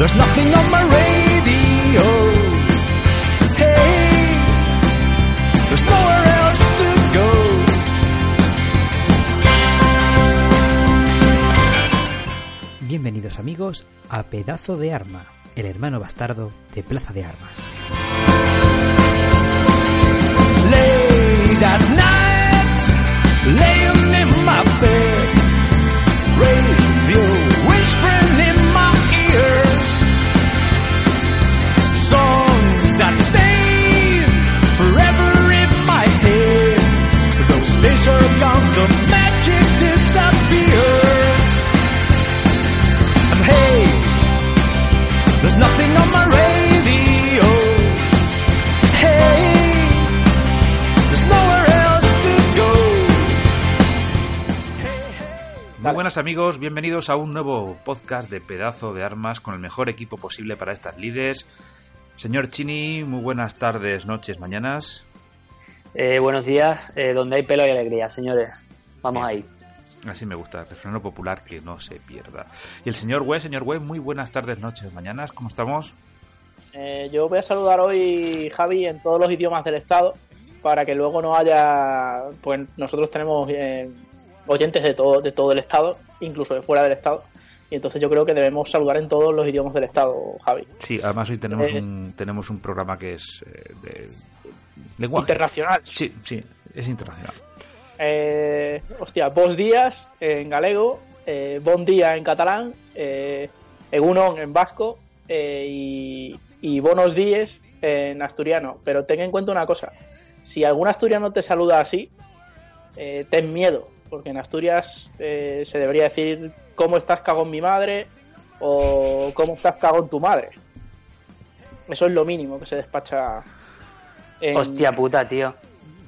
there's nothing on my radio. Hey, there's nowhere else to go. Bienvenidos amigos a Pedazo de Arma, el hermano bastardo de Plaza de Armas. Late at night, laying in my bed, the magic disappeared. And hey, there's nothing on my radio. Hey, there's nowhere else to go. Muy buenas amigos, bienvenidos a un nuevo podcast de Pedazo de Armas con el mejor equipo posible para estas lides. Señor Chini, muy buenas tardes, noches, mañanas. Eh, buenos días, eh, donde hay pelo y alegría, señores. Vamos ahí. Así me gusta, refrán popular que no se pierda. Y el señor Wes, señor Wes, muy buenas tardes, noches, mañanas, ¿cómo estamos? Eh, yo voy a saludar hoy, Javi, en todos los idiomas del Estado, para que luego no haya. Pues nosotros tenemos eh, oyentes de todo, de todo el Estado, incluso de fuera del Estado. Y entonces yo creo que debemos saludar en todos los idiomas del Estado, Javi. Sí, además hoy tenemos, Es- un, tenemos un programa que es eh, de lenguaje. Internacional. Sí, sí, es internacional. Eh, hostia, vos días en galego, eh, bon día en catalán, eh, egunon en vasco eh, y, y buenos días en asturiano. Pero ten en cuenta una cosa, si algún asturiano te saluda así, eh, ten miedo, porque en Asturias eh, se debería decir cómo estás cago en mi madre o cómo estás cago en tu madre. Eso es lo mínimo que se despacha. En... Hostia puta, tío.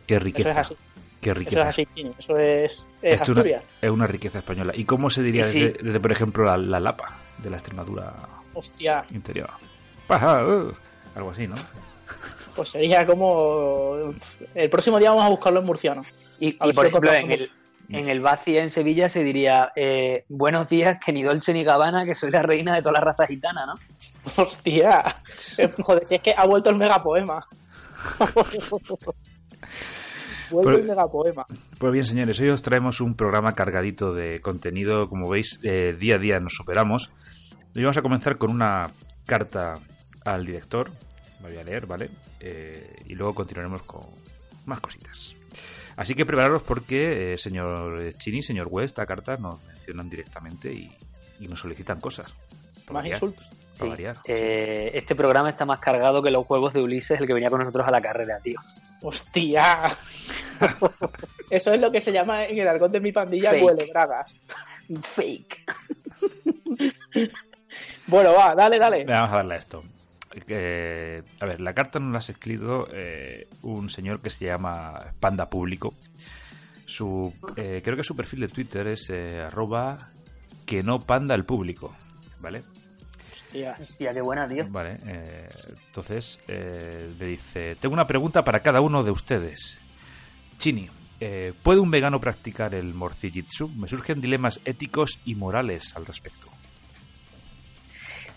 Qué Eso es riqueza. así. Qué Eso riqueza. es así, Eso es, es Esto es una, Asturias. es una riqueza española. ¿Y cómo se diría sí. desde, desde, por ejemplo, la, la Lapa de la Extremadura Hostia, interior? Paja, uh, algo así, ¿no? pues sería como. El próximo día vamos a buscarlo en murciano. Y, y por si ejemplo, en el, en el Baci en Sevilla se diría eh, Buenos días, que ni Dolce ni Gabbana, que soy la reina de toda la raza gitana, ¿no? Hostia, joder, si es que ha vuelto el megapoema. Vuelve Pero- el megapoema. Pues bien, señores, hoy os traemos un programa cargadito de contenido. Como veis, eh, día a día nos superamos. Y vamos a comenzar con una carta al director. La voy a leer, ¿vale? Eh, y luego continuaremos con más cositas. Así que prepararos porque, eh, señor Chini, señor West, esta carta nos mencionan directamente y, y nos solicitan cosas. Para Más variar, insultos. para Sí. variar. Eh, este programa está más cargado que los juegos de Ulises, el que venía con nosotros a la carrera, tío. Hostia. Eso es lo que se llama en el argot de mi pandilla huele bragas. Fake. Bueno, va, dale, dale. Vamos a darle a esto. Eh, a ver, la carta nos la ha escrito eh, un señor que se llama Panda Público. Su, eh, creo que su perfil de Twitter es eh, arroba que no panda el público. ¿Vale? Hostia. Hostia, qué buena, tío. Vale. eh, entonces eh, le dice: Tengo una pregunta para cada uno de ustedes. Chini, eh, ¿puede un vegano practicar el morcillitsu? Me surgen dilemas éticos y morales al respecto.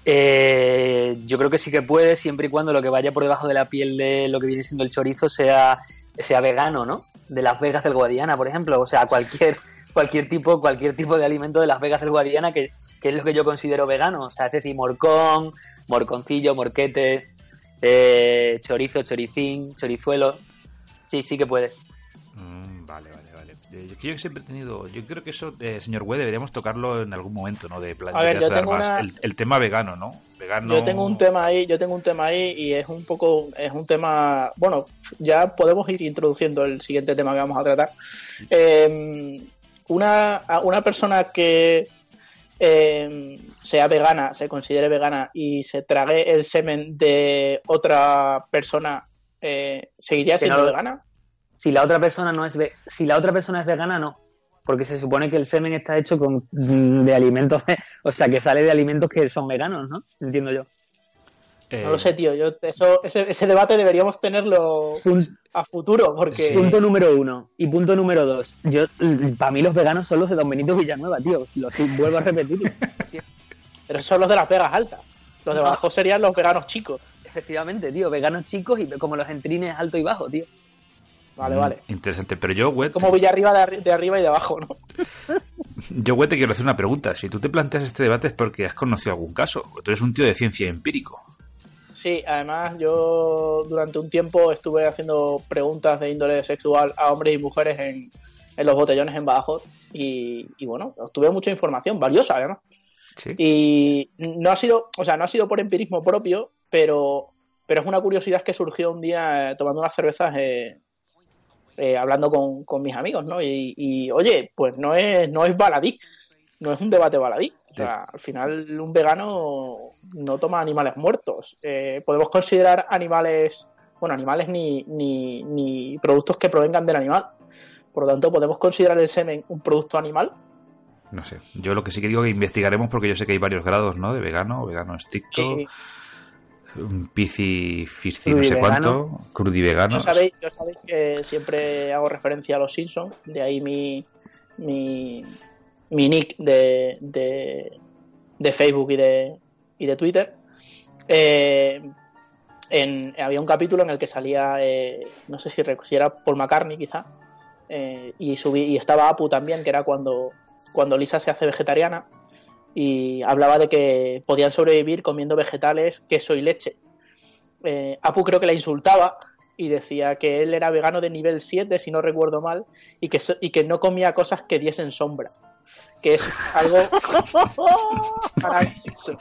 Eh, yo creo que sí que puede, siempre y cuando lo que vaya por debajo de la piel de lo que viene siendo el chorizo sea, sea vegano, ¿no? De las Vegas del Guadiana, por ejemplo. O sea, cualquier, cualquier tipo, cualquier tipo de alimento de las Vegas del Guadiana que, que es lo que yo considero vegano. O sea, es decir, morcón, morconcillo, morquete, eh, chorizo, choricín, chorizuelo. Sí, sí que puede. Mm, vale, vale, vale. Eh, Yo, yo siempre he tenido. Yo creo que eso, eh, señor Güey, deberíamos tocarlo en algún momento, ¿no? De plan A ver, de yo dar tengo más. una- el, el tema vegano, ¿no? Vegano. Yo tengo un tema ahí, yo tengo un tema ahí y es un poco, es un tema, bueno, ya podemos ir introduciendo el siguiente tema que vamos a tratar. Eh, una, una persona que, eh, sea vegana, se considere vegana y se trague el semen de otra persona, eh, ¿seguiría siendo no- vegana? Si la otra persona no es ve- si la otra persona es vegana, no. Porque se supone que el semen está hecho con mm, de alimentos, o sea, que sale de alimentos que son veganos, ¿no? Entiendo yo. Eh, No lo sé, tío. Yo, eso, ese, ese debate deberíamos tenerlo a futuro, porque Sí. Punto número uno. Y punto número dos. Yo, para mí los veganos son los de Don Benito Villanueva, tío. Lo sí, vuelvo a repetir. pero son los de las Vegas altas. Los de No. abajo serían los veganos chicos. Efectivamente, tío. Veganos chicos y como los entrines alto y bajo, tío. Vale, mm, vale. Interesante. Pero yo, Wet, Como Villarriba de, arri- de arriba y de abajo, ¿no? yo, Wet, te quiero hacer una pregunta. Si tú te planteas este debate es porque has conocido algún caso. Tú eres un tío de ciencia empírico. Sí, además yo durante un tiempo estuve haciendo preguntas de índole sexual a hombres y mujeres en, en los botellones en Badajoz y, y bueno, obtuve mucha información, valiosa además. Sí. Y no ha sido, o sea, no ha sido por empirismo propio, pero, pero es una curiosidad que surgió un día eh, tomando unas cervezas, eh, eh, hablando con, con mis amigos, ¿no? Y, y, oye, pues no es, no es baladí, no es un debate baladí. O sea, al final un vegano no toma animales muertos. Eh, podemos considerar animales, bueno, animales ni, ni, ni productos que provengan del animal. Por lo tanto, podemos considerar el semen un producto animal. No sé. Yo lo que sí que digo que investigaremos porque yo sé que hay varios grados, ¿no? De vegano, vegano estricto, Sí. un fisci, no sé cuánto, crudivegano. Yo sabéis, yo sabéis que siempre hago referencia a los Simpsons, de ahí mi, mi, mi nick de, de, de Facebook y de, y de Twitter. Eh, había un capítulo en el que salía, eh, no sé si, si era Paul McCartney quizá, eh, y, subí, y estaba Apu también, que era cuando, cuando Lisa se hace vegetariana, y hablaba de que podían sobrevivir comiendo vegetales, queso y leche. Apu creo que la insultaba y decía que él era vegano de nivel 7, si no recuerdo mal, y que, y que no comía cosas que diesen sombra. Que es algo maravilloso.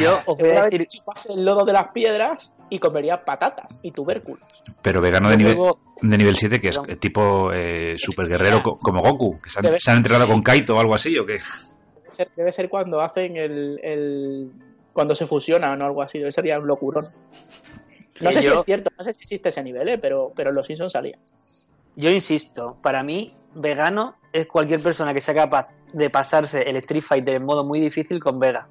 Yo os voy a decir. chupase el lodo de las piedras y comería patatas y tubérculos. Pero vegano de nivel, luego- de nivel 7, que es Perdón. tipo eh, super guerrero co- como Goku, que se han, Debe- se han entrenado con Kaito o algo así, ¿o qué? Debe ser, debe ser cuando hacen el, el- cuando se fusionan o algo así, debe ser ya un locurón. No Que sé si es cierto, no sé si existe ese nivel, ¿eh? pero, pero los Simpsons salía. Yo insisto, para mí, vegano es cualquier persona que sea capaz de pasarse el Street Fighter en modo muy difícil con Vega.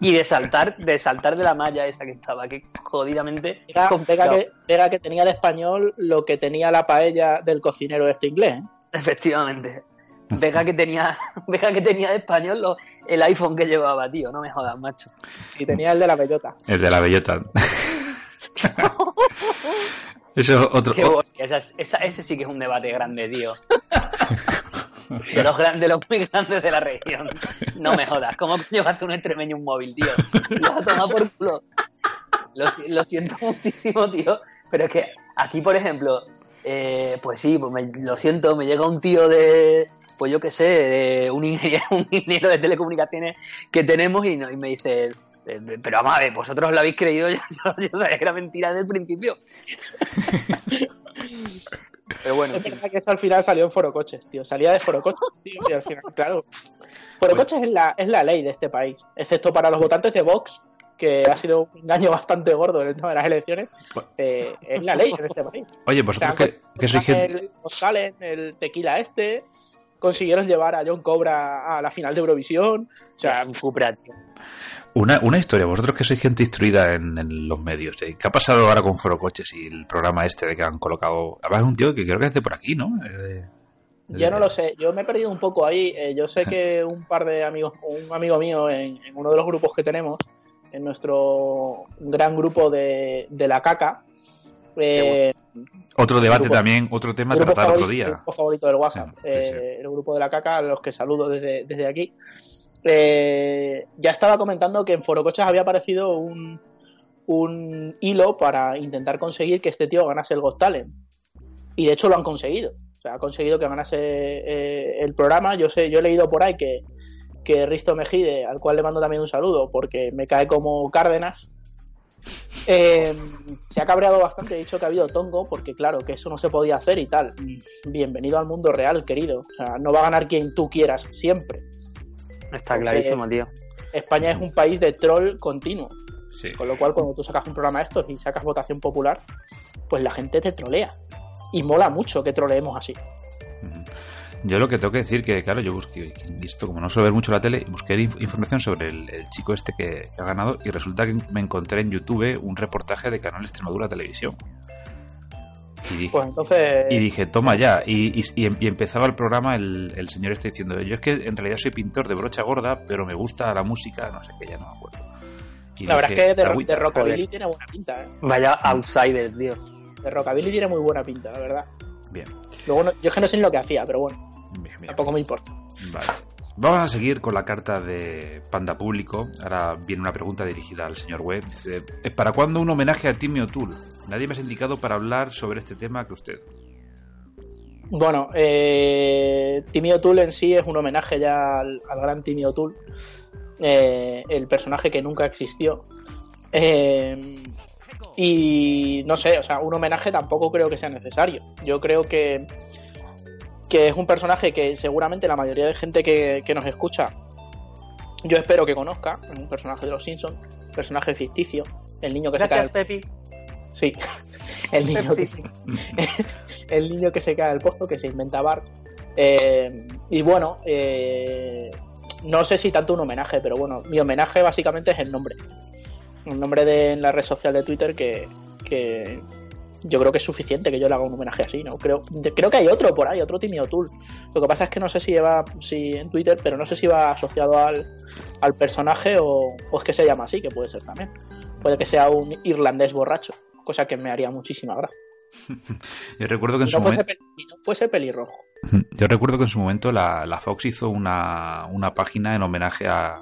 Y de saltar, de saltar de la malla esa que estaba, que jodidamente Vega complicado. que, Vega que tenía de español lo que tenía la paella del cocinero este inglés. ¿eh? Efectivamente. Vega que tenía, Vega que tenía de español lo- el iPhone que llevaba, tío, no me jodas, macho. Sí, tenía el de la bellota. El de la bellota. Eso es otro. Qué hostia, esa, esa- ese sí que es un debate grande, tío. De los, grandes, de los muy grandes de la región. No me jodas. ¿Cómo hacer un extremeño un móvil, tío? Lo tomar por culo. Lo, si- lo siento muchísimo, tío. Pero es que aquí, por ejemplo, eh, pues sí, pues me- lo siento, me llega un tío de, pues yo qué sé, de un ingeniero, un ingeniero de telecomunicaciones que tenemos y, no- y me dice, pero vamos a ver, vosotros lo habéis creído, yo, yo- yo sabía que era mentira desde el principio. Pero bueno, en Es verdad que eso al final salió en Foro Coches, tío. Salía de Foro Coches, tío, y al final, claro. Foro Coches es la, es la ley de este país, excepto para los votantes de Vox, que ha sido un engaño bastante gordo en el tema de las elecciones. eh, es la ley en este país. Oye, O sea, vosotros que, que sois gente. el el tequila este, consiguieron llevar a John Cobra a la final de Eurovisión. O sea, un Cupra, tío. Una, una historia, vosotros que sois gente instruida en, en los medios. ¿eh? ¿Qué ha pasado ahora con Foro Coches y el programa este de que han colocado? Además, es un tío que creo que es de por aquí, ¿no? De- Yo no lo sé, yo me he perdido un poco ahí. Eh, yo sé que un par de amigos, un amigo mío en, en uno de los grupos que tenemos, en nuestro gran grupo de, de la caca, eh, Otro debate grupo- también, otro tema a tratar otro día. el grupo favorito del WhatsApp, Sí, sí, eh, el grupo de la caca, a los que saludo desde, desde aquí. Eh, ya estaba comentando que en Forocochas había aparecido un, un hilo para intentar conseguir que este tío ganase el Got Talent. Y de hecho lo han conseguido. O sea, ha conseguido que ganase eh, el programa. Yo sé, yo he leído por ahí que, que Risto Mejide, al cual le mando también un saludo, porque me cae como Cárdenas, eh, se ha cabreado bastante, ha dicho que ha habido tongo, porque claro, que eso no se podía hacer y tal. Bienvenido al mundo real, querido. O sea, no va a ganar quien tú quieras siempre. Está Entonces, clarísimo, tío. España es un país de troll continuo. Sí. Con lo cual, cuando tú sacas un programa de estos y sacas votación popular, pues la gente te trolea. Y mola mucho que troleemos así. Yo lo que tengo que decir que, claro, yo busqué, esto como no suelo ver mucho la tele, busqué inf- información sobre el, el chico este que, que ha ganado y resulta que me encontré en YouTube un reportaje de Canal Extremadura Televisión. Y dije, Pues entonces. y dije toma ya. Y, y- y em- empezaba el programa el, el señor este diciendo, yo es que en realidad soy pintor de brocha gorda, pero me gusta la música, no sé qué, ya no me acuerdo. Y la verdad es que de, "Agüita". de Rockabilly tiene buena pinta, ¿eh? Vaya outsider, tío. De Rockabilly tiene muy buena pinta, la verdad. Bien, Luego, no- yo es que no sé ni lo que hacía, pero bueno, bien, bien. tampoco me importa. Vale. Vamos a seguir con la carta de Panda Público. Ahora viene una pregunta dirigida al señor Webb. Dice, "¿Eh, ¿para cuándo un homenaje a Timmy O'Toole? Nadie me ha indicado para hablar sobre este tema que usted. Bueno, eh, Timmy O'Toole en sí es un homenaje ya al, al gran Timmy O'Toole, eh, el personaje que nunca existió. Eh, y no sé, o sea, un homenaje tampoco creo que sea necesario. Yo creo que, que es un personaje que seguramente la mayoría de gente que, que nos escucha, yo espero que conozca, es un personaje de los Simpsons, personaje ficticio, el niño que se cae. Gracias, Pepi. Sí, el niño, que se, el niño que se cae al pozo, que se inventa Bart. Eh, y bueno, eh, no sé si tanto un homenaje, pero bueno, mi homenaje básicamente es el nombre. El nombre de en la red social de Twitter que, que yo creo que es suficiente que yo le haga un homenaje así, ¿no? Creo, creo que hay otro por ahí, otro Timmy O'Toole. Lo que pasa es que no sé si lleva si en Twitter, pero no sé si va asociado al, al personaje o, o es que se llama así, que puede ser también. Puede que sea un irlandés borracho, cosa que me haría muchísima gracia. Yo recuerdo que en su momento, y no fuese pelirrojo. yo recuerdo que en su momento la, la Fox hizo una, una página en homenaje a,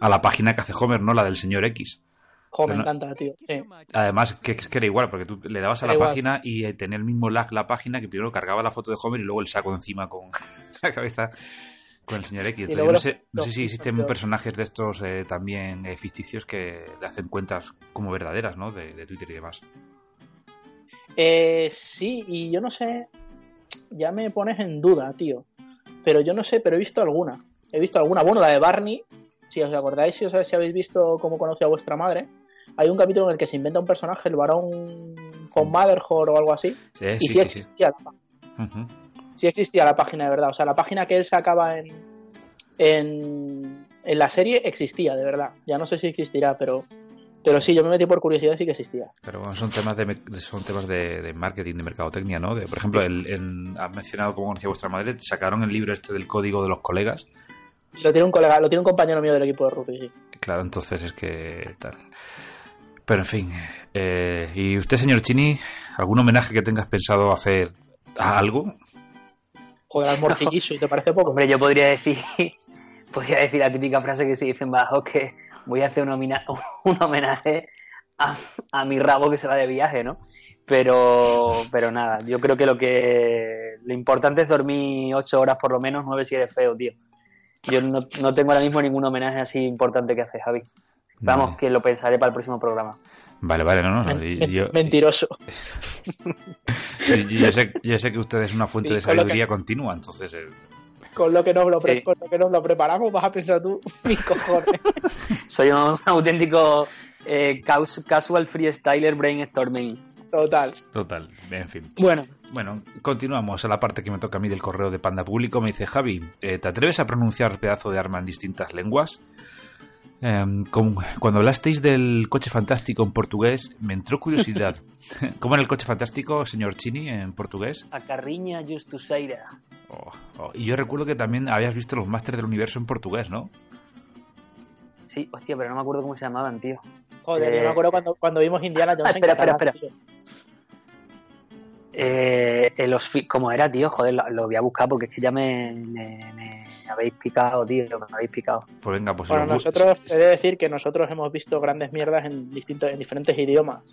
a la página que hace Homer, no la del señor X. Jo, me no- encanta, tío. Sí. Además, que, que era igual, porque tú le dabas a Era la igual, página y eh, tenía el mismo lag la página que primero cargaba la foto de Homer y luego el saco encima con la cabeza con el señor X. Entonces, no sé, no sé si existen personajes de estos eh, también eh, ficticios que le hacen cuentas como verdaderas, ¿no? De, de Twitter y demás. Eh, sí, y yo no sé. Ya me pones en duda, tío. Pero yo no sé, pero he visto alguna. He visto alguna. Bueno, la de Barney. Si os acordáis, si, os, si habéis visto cómo conoció a vuestra madre. Hay un capítulo en el que se inventa un personaje, el varón von Motherhood o algo así. Sí, y sí, sí, sí, sí. existía la sí existía la página de verdad. O sea, la página que él sacaba en, en, en la serie existía, de verdad. Ya no sé si existirá, pero, pero sí, yo me metí por curiosidad y sí que existía. Pero bueno, son temas de son temas de, de marketing, de mercadotecnia, ¿no? De, por ejemplo, el, en- has mencionado cómo conocía vuestra madre, sacaron el libro este del código de los colegas. Lo tiene un colega, lo tiene un compañero mío del equipo de rugby, sí. Claro, entonces es que tal. Pero en fin. eh, ¿Y usted, señor Chini, algún homenaje que tengas pensado hacer a algo? Joder, al morcilliso, ¿y te parece poco? Hombre, yo podría decir, podría decir la típica frase que se dice en Badajoz que voy a hacer un, homina- un homenaje a, a mi rabo que se va de viaje, ¿no? Pero, pero nada, yo creo que lo que lo importante es dormir ocho horas por lo menos, nueve si eres feo, tío. Yo no, no tengo ahora mismo ningún homenaje así importante que hacer, Javi. Vamos, Vale. que lo pensaré para el próximo programa. Vale, vale, no, no. yo, Mentiroso. yo- yo sé, yo sé que usted es una fuente Sí, de con lo que- sabiduría continua, entonces. eh, Con lo que nos lo, pre- Sí. con lo que nos lo preparamos, vas a pensar tú, mis cojones. Soy un auténtico eh, casual freestyler brainstorming. Total. total, en fin. Bueno, Bueno, continuamos a la parte que me toca a mí del correo de Panda Público. Me dice Javi, eh, ¿te atreves a pronunciar pedazo de arma en distintas lenguas? Em, con- cuando hablasteis del coche fantástico en portugués, me entró curiosidad. ¿Cómo era el coche fantástico, señor Chini, en portugués? A carriña justuseira. Oh, oh, Y yo recuerdo que también habías visto los Masters del Universo en portugués, ¿no? Sí, hostia, pero no me acuerdo cómo se llamaban, tío. joder, yo Eh. me acuerdo cuando, cuando vimos Indiana Jones en Espera, espera, espera. tío. Eh, eh, los ¿Cómo era, tío? Joder, lo, lo voy a buscar porque es que ya me, me- me habéis picado, tío. Me habéis picado. Pues venga, pues... Bueno, nosotros, he de decir que nosotros hemos visto grandes mierdas en distintos, en diferentes idiomas.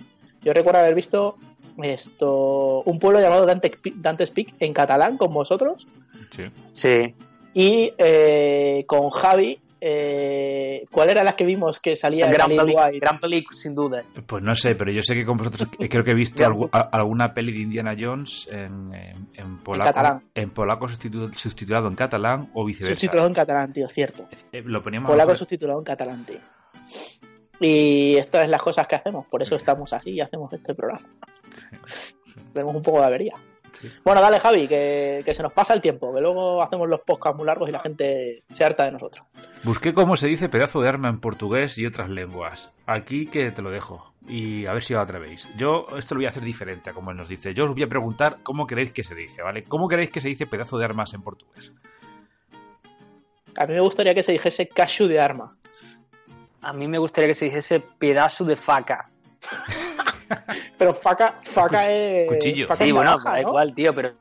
Yo recuerdo haber visto esto, un pueblo llamado Dante, Dante's Peak en catalán con vosotros Sí. Sí. y eh, con Javi eh, ¿cuál era la que vimos que salía en gran, Lil peli, White? gran película, sin duda. Pues no sé, pero yo sé que con vosotros eh, creo que he visto Ya. algu- a- alguna peli de Indiana Jones en, en, en polaco, catalán. en polaco sustitu- subtitulado en catalán o viceversa. Subtitulado en catalán, tío, cierto. Eh, Lo poníamos Polaco a- subtitulado en catalán, tío. Y estas es las cosas que hacemos, por eso estamos así y hacemos este programa. Vemos un poco de avería. Sí. Bueno, dale, Javi, que, que se nos pasa el tiempo, que luego hacemos los podcasts muy largos y la gente se harta de nosotros. Busqué cómo se dice pedazo de arma en portugués y otras lenguas. Aquí que te lo dejo. Y a ver si os atrevéis. Yo esto lo voy a hacer diferente a como él nos dice. Yo os voy a preguntar cómo queréis que se dice, ¿vale? ¿Cómo queréis que se dice pedazo de armas en portugués? A mí me gustaría que se dijese cashew de arma. A mí me gustaría que se dijese pedazo de faca. Pero faca, faca es. Cuchillo. faca Sí, es bueno, da ¿no? igual, tío, pero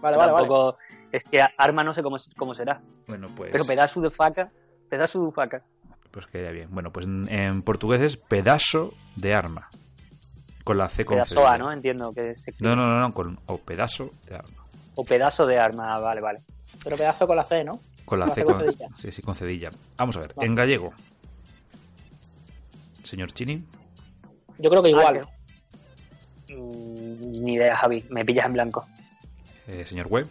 Vale, vale, vale. tampoco... Es que arma no sé cómo, cómo será. Bueno, pues, Pero pedazo de faca, pedazo de faca. pues quedaría bien. Bueno, pues en, en portugués es pedazo de arma. Con la C con Pedazoa, ¿no? Entiendo que se. No, no, no, no, con o pedazo de arma. O pedazo de arma, vale, vale. Pero pedazo con la C, ¿no? Con la Con C C con, con cedilla. Sí, sí, con cedilla. Vamos a ver, Vale. en gallego. Señor Chini, Yo creo que igual. Mm, Ni idea, Javi. Me pillas en blanco. eh, señor Web,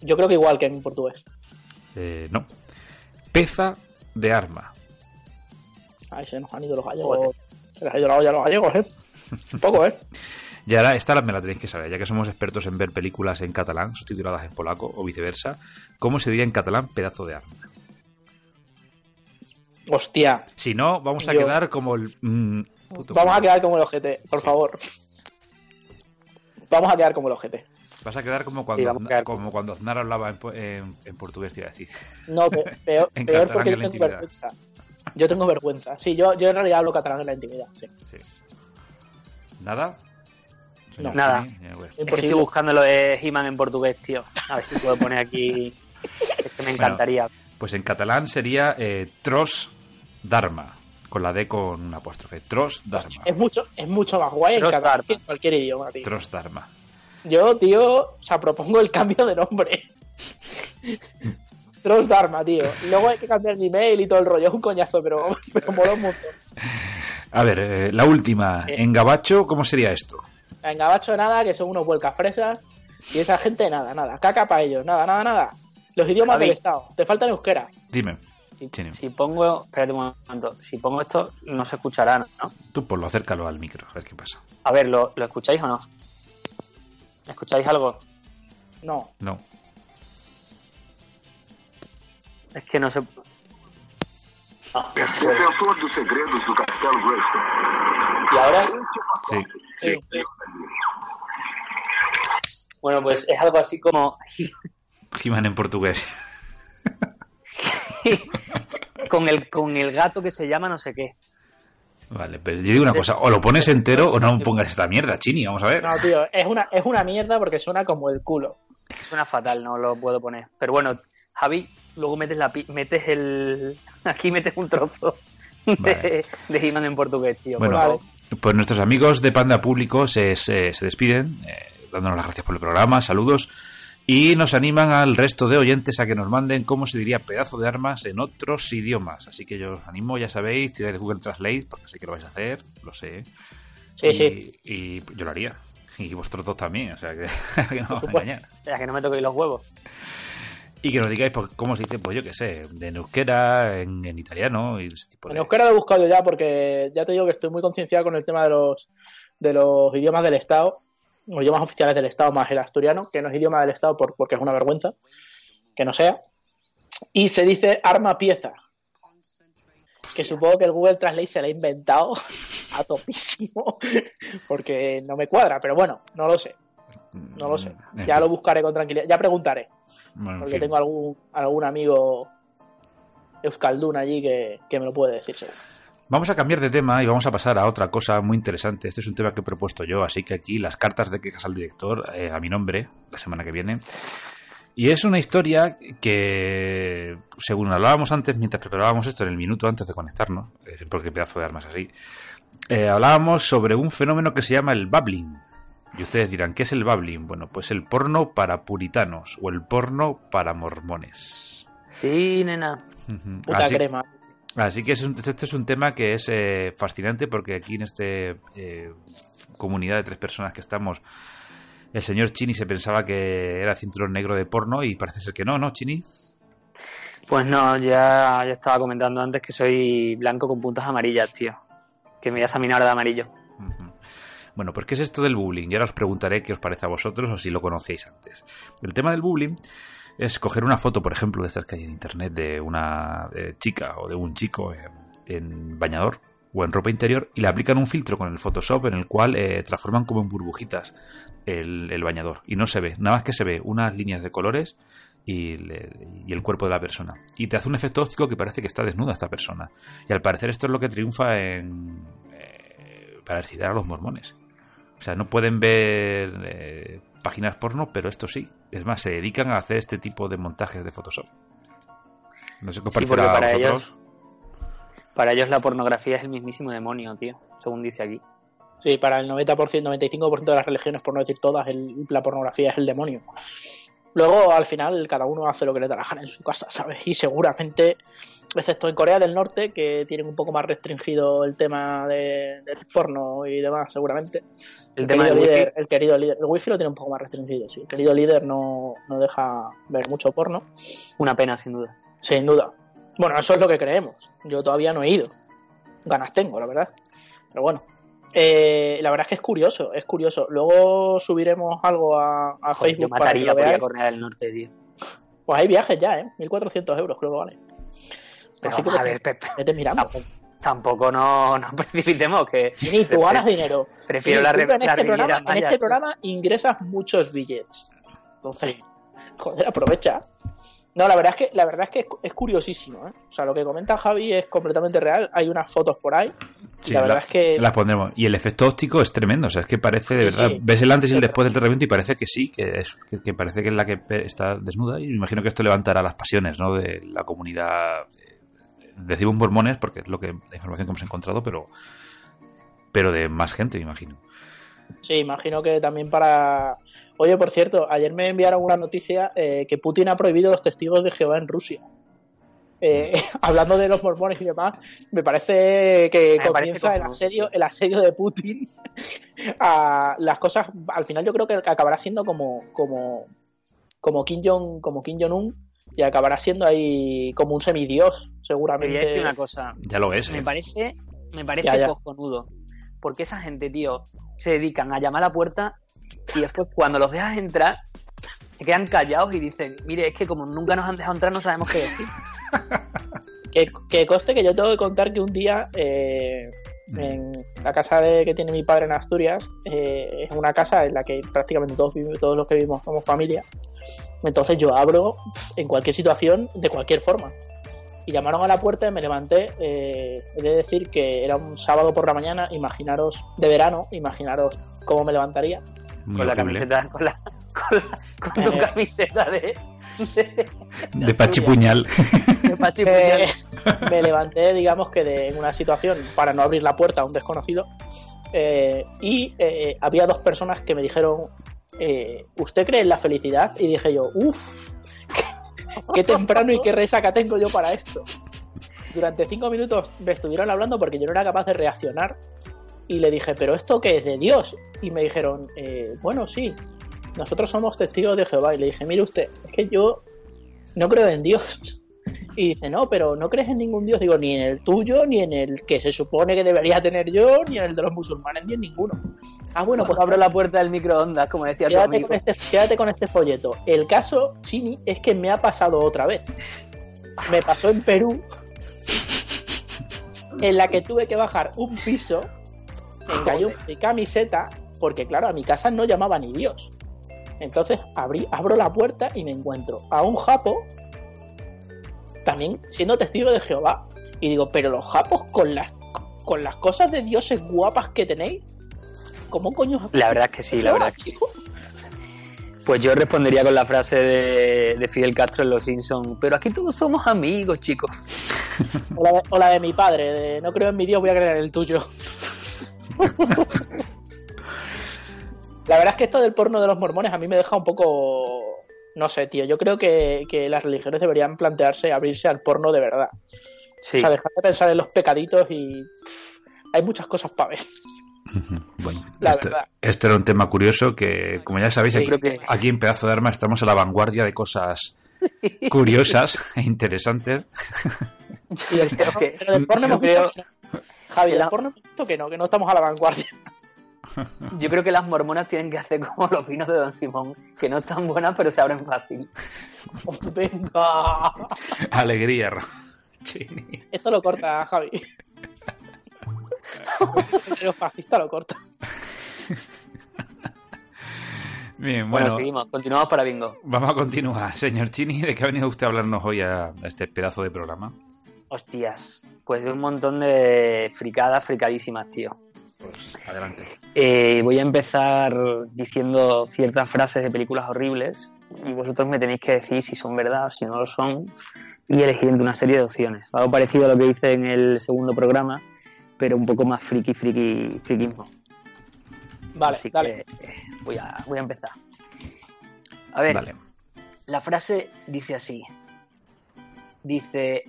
Yo creo que igual que en portugués. eh, no. Peza de arma. Ahí se nos han ido los gallegos. Se les ha ido la olla a los gallegos, ¿eh? Un poco, ¿eh? Y ahora esta me la tenéis que saber, ya que somos expertos en ver películas en catalán, subtituladas en polaco o viceversa. ¿Cómo se diría en catalán pedazo de arma? Hostia. Si no, vamos a Yo- quedar como el... mm, puto Vamos a quedar como el ojete, por Sí. favor. Vamos a quedar como el ojete. Vas a quedar como Sí, cuando, quedar como cuando Aznar hablaba en, po- en- en portugués, te iba a decir. No, pe- peor, En peor porque yo la tengo intimidad. vergüenza. Yo tengo vergüenza. Sí, yo, yo en realidad hablo catalán en la intimidad. Sí. Sí. ¿Nada? Nada. Señor Web. Es que estoy buscando lo de He-Man en portugués, tío. A ver si puedo poner aquí. Es que me encantaría. Pues en catalán sería eh, tros Dharma, con la D con un apóstrofe. Tros Dharma. Es mucho, es mucho más guay en que en cualquier idioma, tío. Tros Dharma. Yo, tío, o sea, propongo el cambio de nombre. Tros Dharma, tío. Luego hay que cambiar de email y todo el rollo. Es un coñazo, pero, pero mola un montón. A ver, eh, la última. Eh. En gabacho, ¿cómo sería esto? En Gabacho nada, que son unos vuelcas fresas. Y esa gente nada, nada. Caca para ellos, nada, nada, nada. Los idiomas Javi. del Estado. Te faltan euskera. Dime. Si, pongo. Espérate un momento. Si pongo esto, no se escuchará, ¿no? Tú ponlo, acércalo al micro, a ver qué pasa. A ver, ¿lo, lo escucháis o no? ¿Escucháis algo? No. No. Es que no se. Ah, se puede. Detentor dos segredos do Castelo Grayskull. ¿Y ahora? Sí. Sí. Bueno, pues es algo así como. He-Man en portugués. con, el, con el gato que se llama no sé qué. Vale, pero yo digo una cosa, o lo pones entero o no pongas esta mierda, Chini, vamos a ver. No, tío, es una, es una mierda porque suena como el culo. Suena fatal, no lo puedo poner. Pero bueno, Javi, luego metes la pi- metes el. Aquí metes un trozo de, Vale. de He-Man en portugués, tío. Bueno, favor. pues nuestros amigos de Panda Público se, se, se despiden, eh, dándonos las gracias por el programa, saludos, y nos animan al resto de oyentes a que nos manden cómo se diría pedazo de armas en otros idiomas. Así que yo os animo, ya sabéis, tiráis de Google Translate, porque sé que lo vais a hacer, lo sé. Sí, y, sí. Y yo lo haría. Y vosotros dos también, o sea que, que no vamos a engañar. O sea, que no me toquéis los huevos. Y que nos digáis pues, cómo se dice, pues yo qué sé, de en euskera, en, en italiano y ese tipo En de... euskera lo he buscado yo ya porque ya te digo que estoy muy concienciado con el tema de los, de los idiomas del Estado, los idiomas oficiales del Estado más el asturiano, que no es idioma del Estado por, porque es una vergüenza, que no sea. Y se dice arma pieza, que supongo que el Google Translate se la ha inventado a topísimo, porque no me cuadra, pero bueno, no lo sé, no lo sé. Mm, Ya lo buscaré con tranquilidad, ya preguntaré, Bueno, porque tengo algún, algún amigo Euskaldun allí que, que me lo puede decir seguro. Vamos a cambiar de tema y vamos a pasar a otra cosa muy interesante. Este es un tema que he propuesto yo, así que aquí las cartas de quejas al director eh, a mi nombre la semana que viene. Y es una historia que, según hablábamos antes, mientras preparábamos esto en el minuto antes de conectarnos, porque pedazo de armas así, eh, hablábamos sobre un fenómeno que se llama el babbling. Y ustedes dirán, ¿qué es el babbling? Bueno, pues el porno para puritanos o el porno para mormones. Sí, nena. Ujú. Puta Así- crema. Así que es un- este es un tema que es eh, fascinante porque aquí en este eh, comunidad de tres personas que estamos, el señor Chini se pensaba que era cinturón negro de porno y parece ser que no, ¿no, Chini? Pues no, ya, ya estaba comentando antes que soy blanco con puntas amarillas, tío. Que me voy a examinar de amarillo. Bueno, pues ¿qué es esto del bullying? Y ahora os preguntaré qué os parece a vosotros o si lo conocéis antes. El tema del bullying es coger una foto, por ejemplo, de estas que hay en internet de una eh, chica o de un chico en, bañador o en ropa interior y le aplican un filtro con el Photoshop en el cual eh, transforman como en burbujitas el, el bañador y no se ve, nada más que se ve unas líneas de colores y, y el cuerpo de la persona. Y te hace un efecto óptico que parece que está desnuda esta persona. Y al parecer esto es lo que triunfa en, eh, para excitar a los mormones. O sea, no pueden ver páginas porno, pero esto sí. Es más, se dedican a hacer este tipo de montajes de Photoshop. No sé qué os Sí, a para vosotros. Para ellos la pornografía es el mismísimo demonio, tío. Según dice aquí. Sí, para el 90%, 95% de las religiones, por no decir todas, el- la pornografía es el demonio. Luego, al final, cada uno hace lo que le da la gana en su casa, ¿sabes? Y seguramente, excepto en Corea del Norte, que tienen un poco más restringido el tema de- del porno y demás, seguramente. El tema querido del líder, wifi. el querido líder, el wifi lo tiene un poco más restringido, sí. El querido líder no, no deja ver mucho porno, Una pena, sin duda. sin duda. Bueno, eso es lo que creemos. Yo todavía no he ido. Ganas tengo, la verdad. Pero bueno. Eh, la verdad es que es curioso, es curioso. Luego subiremos algo a, a Joder, yo Facebook para que mataría lo por ir a. Corea del Norte, tío. Pues hay viajes ya, ¿eh? 1.400 euros creo que vale. Pero Así que a ver, Pepe. vete mirando. Tampoco, tampoco no, no precipitemos, que Chini, tú ganas dinero. prefiero la, re- en la este, programa, en este programa ingresas muchos billets. Entonces, joder, aprovecha. No, la verdad es que la verdad es que es, es curiosísimo, ¿eh? O sea, lo que comenta Javi es completamente real. Hay unas fotos por ahí. Sí, la verdad la- es que Las pondremos. Y el efecto óptico es tremendo. O sea, es que parece, de verdad, sí. ves el antes y el después del tratamiento y parece que sí, que, es, que, que parece que es la que está desnuda. Y me imagino que esto levantará las pasiones, ¿no? De la comunidad. eh, Decimos mormones porque es lo que la información que hemos encontrado, pero pero de más gente, me imagino. Sí, imagino que también para. Oye, por cierto, ayer me enviaron una noticia eh, que Putin ha prohibido los testigos de Jehová en Rusia. Eh, hablando de los mormones y demás, me parece que Me parece comienza el asedio, el asedio de Putin a las cosas. Al final, yo creo que acabará siendo como, como, como Kim Jong, como Kim Jong Un y acabará siendo ahí como un semidios, Te voy a decir seguramente. una cosa. Ya lo es, Me ¿eh? parece, me parece Ya, ya. cojonudo. Porque esa gente, tío, se dedican a llamar a la puerta y después cuando los dejas entrar, se quedan callados y dicen, mire, es que como nunca nos han dejado entrar, no sabemos qué decir. Que, que coste que yo tengo que contar que un día eh, en la casa de, que tiene mi padre en Asturias eh, es una casa en la que prácticamente todos, vivimos- todos los que vivimos somos familia. Entonces yo abro en cualquier situación, de cualquier forma. Y llamaron a la puerta y me levanté. Eh, he de decir que era un sábado por la mañana, imaginaros, de verano, imaginaros cómo me levantaría. Muy con la horrible. camiseta, con la, con, la- con tu Eh. camiseta de, de, De pachipuñal. de Pachi Eh, Puñal. me levanté, digamos que de, en una situación para no abrir la puerta a un desconocido. eh, y eh, había dos personas que me dijeron: eh, ¿Usted cree en la felicidad? Y dije yo: Uff, qué temprano y qué resaca tengo yo para esto. Durante cinco minutos me estuvieron hablando porque yo no era capaz de reaccionar. Y le dije: ¿Pero esto qué es de Dios? Y me dijeron: eh, Bueno, sí, nosotros somos testigos de Jehová. Y le dije: Mire usted, es que yo no creo en Dios. Y dice, no, pero no crees en ningún Dios. Digo, ni en el tuyo, ni en el que se supone que debería tener yo, ni en el de los musulmanes, ni en ninguno. Ah, bueno, pues abro la puerta del microondas, como decía tu quédate amigo. con, este, quédate con este folleto. El caso, Chini, es que me ha pasado otra vez. Me pasó en Perú, en la que tuve que bajar un piso en camiseta, porque claro, a mi casa no llamaba ni Dios. Entonces abrí, abro la puerta y me encuentro a un japo, también siendo testigo de Jehová. Y digo, pero los japos con las, con las cosas de dioses guapas que tenéis, ¿cómo coño os La verdad es que sí, la verdad es que sí. Pues yo respondería con la frase de, de Fidel Castro en Los Simpsons. Pero aquí todos somos amigos, chicos. O la, de, o la de mi padre, de no creo en mi Dios, voy a creer en el tuyo. la verdad es que esto del porno de los mormones a mí me deja un poco no sé, tío. Yo creo que, que las religiones deberían plantearse abrirse al porno de verdad. Sí. O sea, dejar de pensar en los pecaditos y. Hay muchas cosas para ver. Bueno, La esto, verdad. esto era un tema curioso que, como ya sabéis, aquí, creo que- aquí en Pedazo de Arma estamos a la vanguardia de cosas curiosas e interesantes. Y el porno- que- pero del porno hemos creo-. Javi, el porno que no, que no estamos a la vanguardia. Yo creo que las mormonas tienen que hacer como los vinos de Don Simón, que no están buenas, pero se abren fácil. Venga. Alegría. Chini. Esto lo corta, Javi. El fascista lo corta. Bien, Bueno, bueno, seguimos, continuamos para bingo. vamos a continuar. Señor Chini, ¿de qué ha venido usted a hablarnos hoy a, a este pedazo de programa? Hostias, pues de un montón de fricadas, fricadísimas, tío. Pues adelante. Eh, voy a empezar diciendo ciertas frases de películas horribles y vosotros me tenéis que decir si son verdad o si no lo son y elegir entre una serie de opciones. Algo parecido a lo que hice en el segundo programa, pero un poco más friki, friki, frikismo. Vale, Así dale. que voy a, voy a empezar. A ver, Dale. la frase dice así. Dice,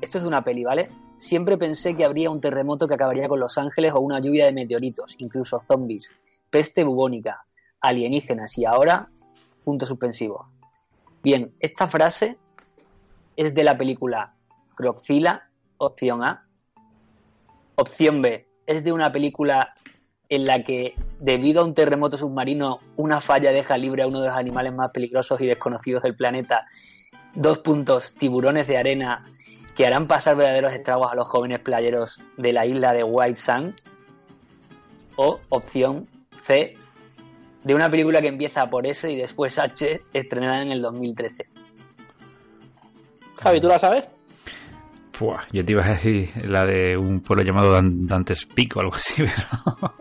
esto es de una peli, ¿vale? Siempre pensé que habría un terremoto que acabaría con Los Ángeles o una lluvia de meteoritos, incluso zombies, peste bubónica, alienígenas y ahora, punto suspensivo. Bien, esta frase es de la película Croxila, opción A. Opción B, es de una película en la que, debido a un terremoto submarino, una falla deja libre a uno de los animales más peligrosos y desconocidos del planeta. Dos puntos, tiburones de arena que harán pasar verdaderos estragos a los jóvenes playeros de la isla de White Sand. O opción C, de una película que empieza por S y después H, estrenada en el 2013. Javi, ¿tú la sabes? Pua, yo te iba a decir la de un pueblo llamado Dan- Dantes Peak o algo así, pero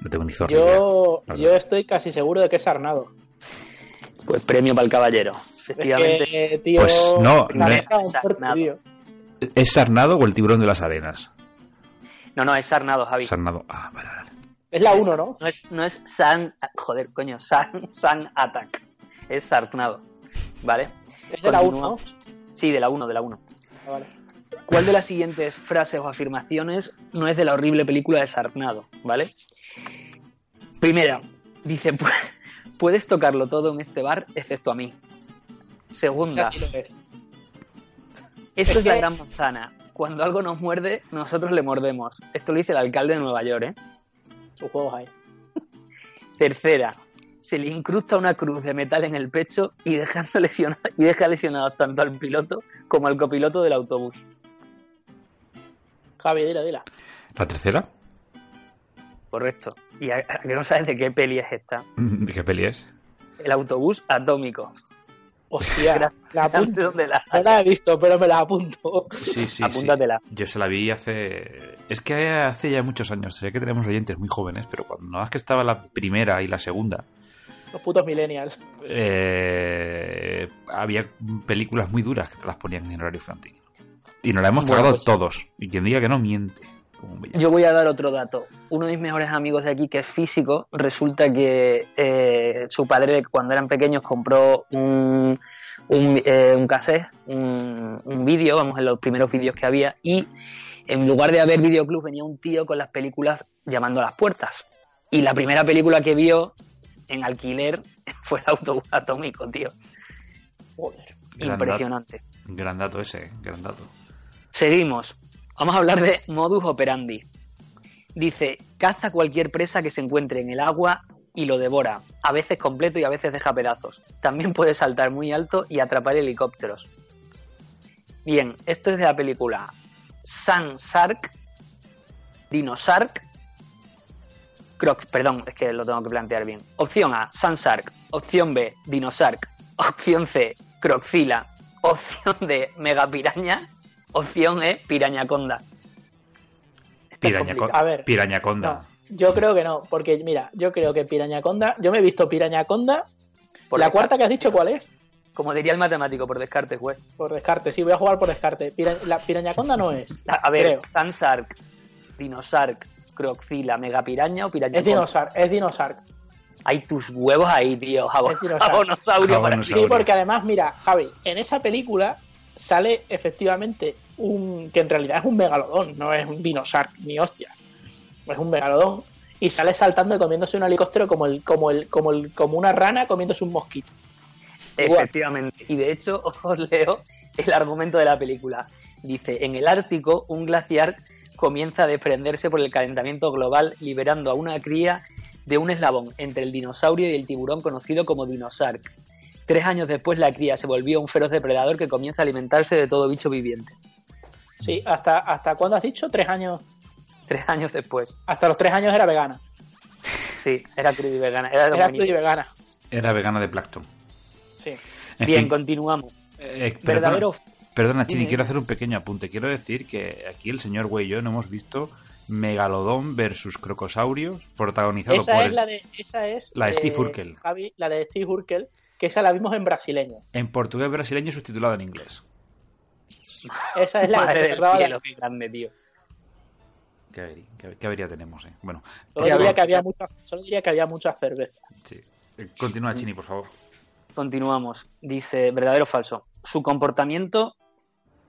no tengo ni zorra. Yo, yo estoy casi seguro de que es Sarnado. Pues premio para el caballero. Efectivamente. Es que, tío, Pues no, no es- Sarnado. ¿Es Sarnado o el tiburón de las arenas? No, no, es Sarnado, Javi. Sarnado. Ah, vale, vale. Es la 1, ¿no? No es, no es San. Joder, coño, San, San Attack. Es Sarnado. ¿Vale? Es de la 1, ¿no? Continuamos. Sí, de la 1, de la 1. Ah, vale. ¿Cuál de las siguientes frases o afirmaciones no es de la horrible película de Sarnado? ¿Vale? Primera, dice: "Pu- Puedes tocarlo todo en este bar, excepto a mí. Segunda, lo es. esto Es es la gran manzana. Cuando algo nos muerde, nosotros le mordemos. Esto lo dice el alcalde de Nueva York, ¿eh? Sus juegos hay. Tercera, se le incrusta una cruz de metal en el pecho y, dejando lesiona- y deja lesionados tanto al piloto como al copiloto del autobús. Javi, dila, dila. ¿La tercera? Correcto. ¿Y a, a que no sabes de qué peli es esta? ¿De qué peli es? El autobús atómico. Hostia, la apunto. ¿Dónde la No la he visto, pero me la apunto. Sí, sí, Apúntatela. sí. Yo se la vi hace... Es que hace ya muchos años. Sé que tenemos oyentes muy jóvenes, pero cuando es que estaba la primera y la segunda, Los putos millennials. eh, había películas muy duras que te las ponían en horario infantil. Y nos la hemos Bueno, tragado pues- todos. Y quien diga que no, miente. Como un villano. Yo voy a dar otro dato. Uno de mis mejores amigos de aquí, que es físico, resulta que eh, su padre, cuando eran pequeños, compró un, un, eh, un cassette, un, un vídeo, vamos, en los primeros vídeos que había, y en lugar de haber videoclub venía un tío con las películas llamando a las puertas. Y la primera película que vio en alquiler fue el autobús atómico, tío. Joder. Gran Impresionante. Gran dato ese, eh, gran dato. Seguimos. Vamos a hablar de modus operandi. Dice, caza cualquier presa que se encuentre en el agua y lo devora, a veces completo y a veces deja pedazos. También puede saltar muy alto y atrapar helicópteros. Bien, esto es de la película San Sark, Dinosark, Crocs, perdón, es que lo tengo que plantear bien. Opción A, San Sark. Opción B, Dinosark. Opción C, Croxila. Opción D, Megapiraña. Opción E, Pirañaconda. Es Pirañaco-. A ver. Pirañaconda. No, yo creo que no, porque mira, yo creo que Pirañaconda, yo me he visto Pirañaconda. Por la descarte. cuarta que has dicho, ¿cuál es? Como diría el matemático, por descarte, güey. Por descarte, sí, voy a jugar por descarte. Pira- la Pirañaconda no es. A, a ver, Creo. Sansark, Dinosark, Croxila, Megapiraña o Pirañaconda. Es Dinosaur, es Dinosaur. Hay tus huevos ahí, tío. Jabo- Es dinosaurio. Jabonosaurio para Jabonosaurio. Sí, porque además, mira, Javi, en esa película sale efectivamente un que en realidad es un megalodón, no es un dinosaurio ni hostia. Es un megalodón y sale saltando y comiéndose un helicóptero como el como el como el como una rana comiéndose un mosquito. Efectivamente. Y de hecho, os leo el argumento de la película. Dice, en el Ártico, un glaciar comienza a desprenderse por el calentamiento global, liberando a una cría de un eslabón entre el dinosaurio y el tiburón conocido como dinosark. Tres años después, la cría se volvió un feroz depredador que comienza a alimentarse de todo bicho viviente. Sí, hasta hasta cuándo has dicho? Tres años. Tres años después. Hasta los tres años era vegana. Sí, era y vegana. Era Era vegana. Era vegana de Plankton. Sí. En Bien, fin, continuamos. eh, Verdadero... perdona, Chini, quiero hacer un pequeño apunte. Quiero decir que aquí el señor Güey y yo no hemos visto Megalodón versus Crocosaurios, protagonizado Esa por es la de esa es La de Steve eh, Urkel. Javi, la de Steve Urkel, que esa la vimos en brasileño. en portugués brasileño subtitulado en inglés. Esa es la Madre que del de- cielo, qué grande, tío. Qué, avería, qué- qué avería tenemos, eh. Bueno, Solo diría, que había mucha, solo diría que había mucha cerveza. sí. Eh, Continúa, Chini, por favor. Continuamos. Dice, verdadero o falso. Su comportamiento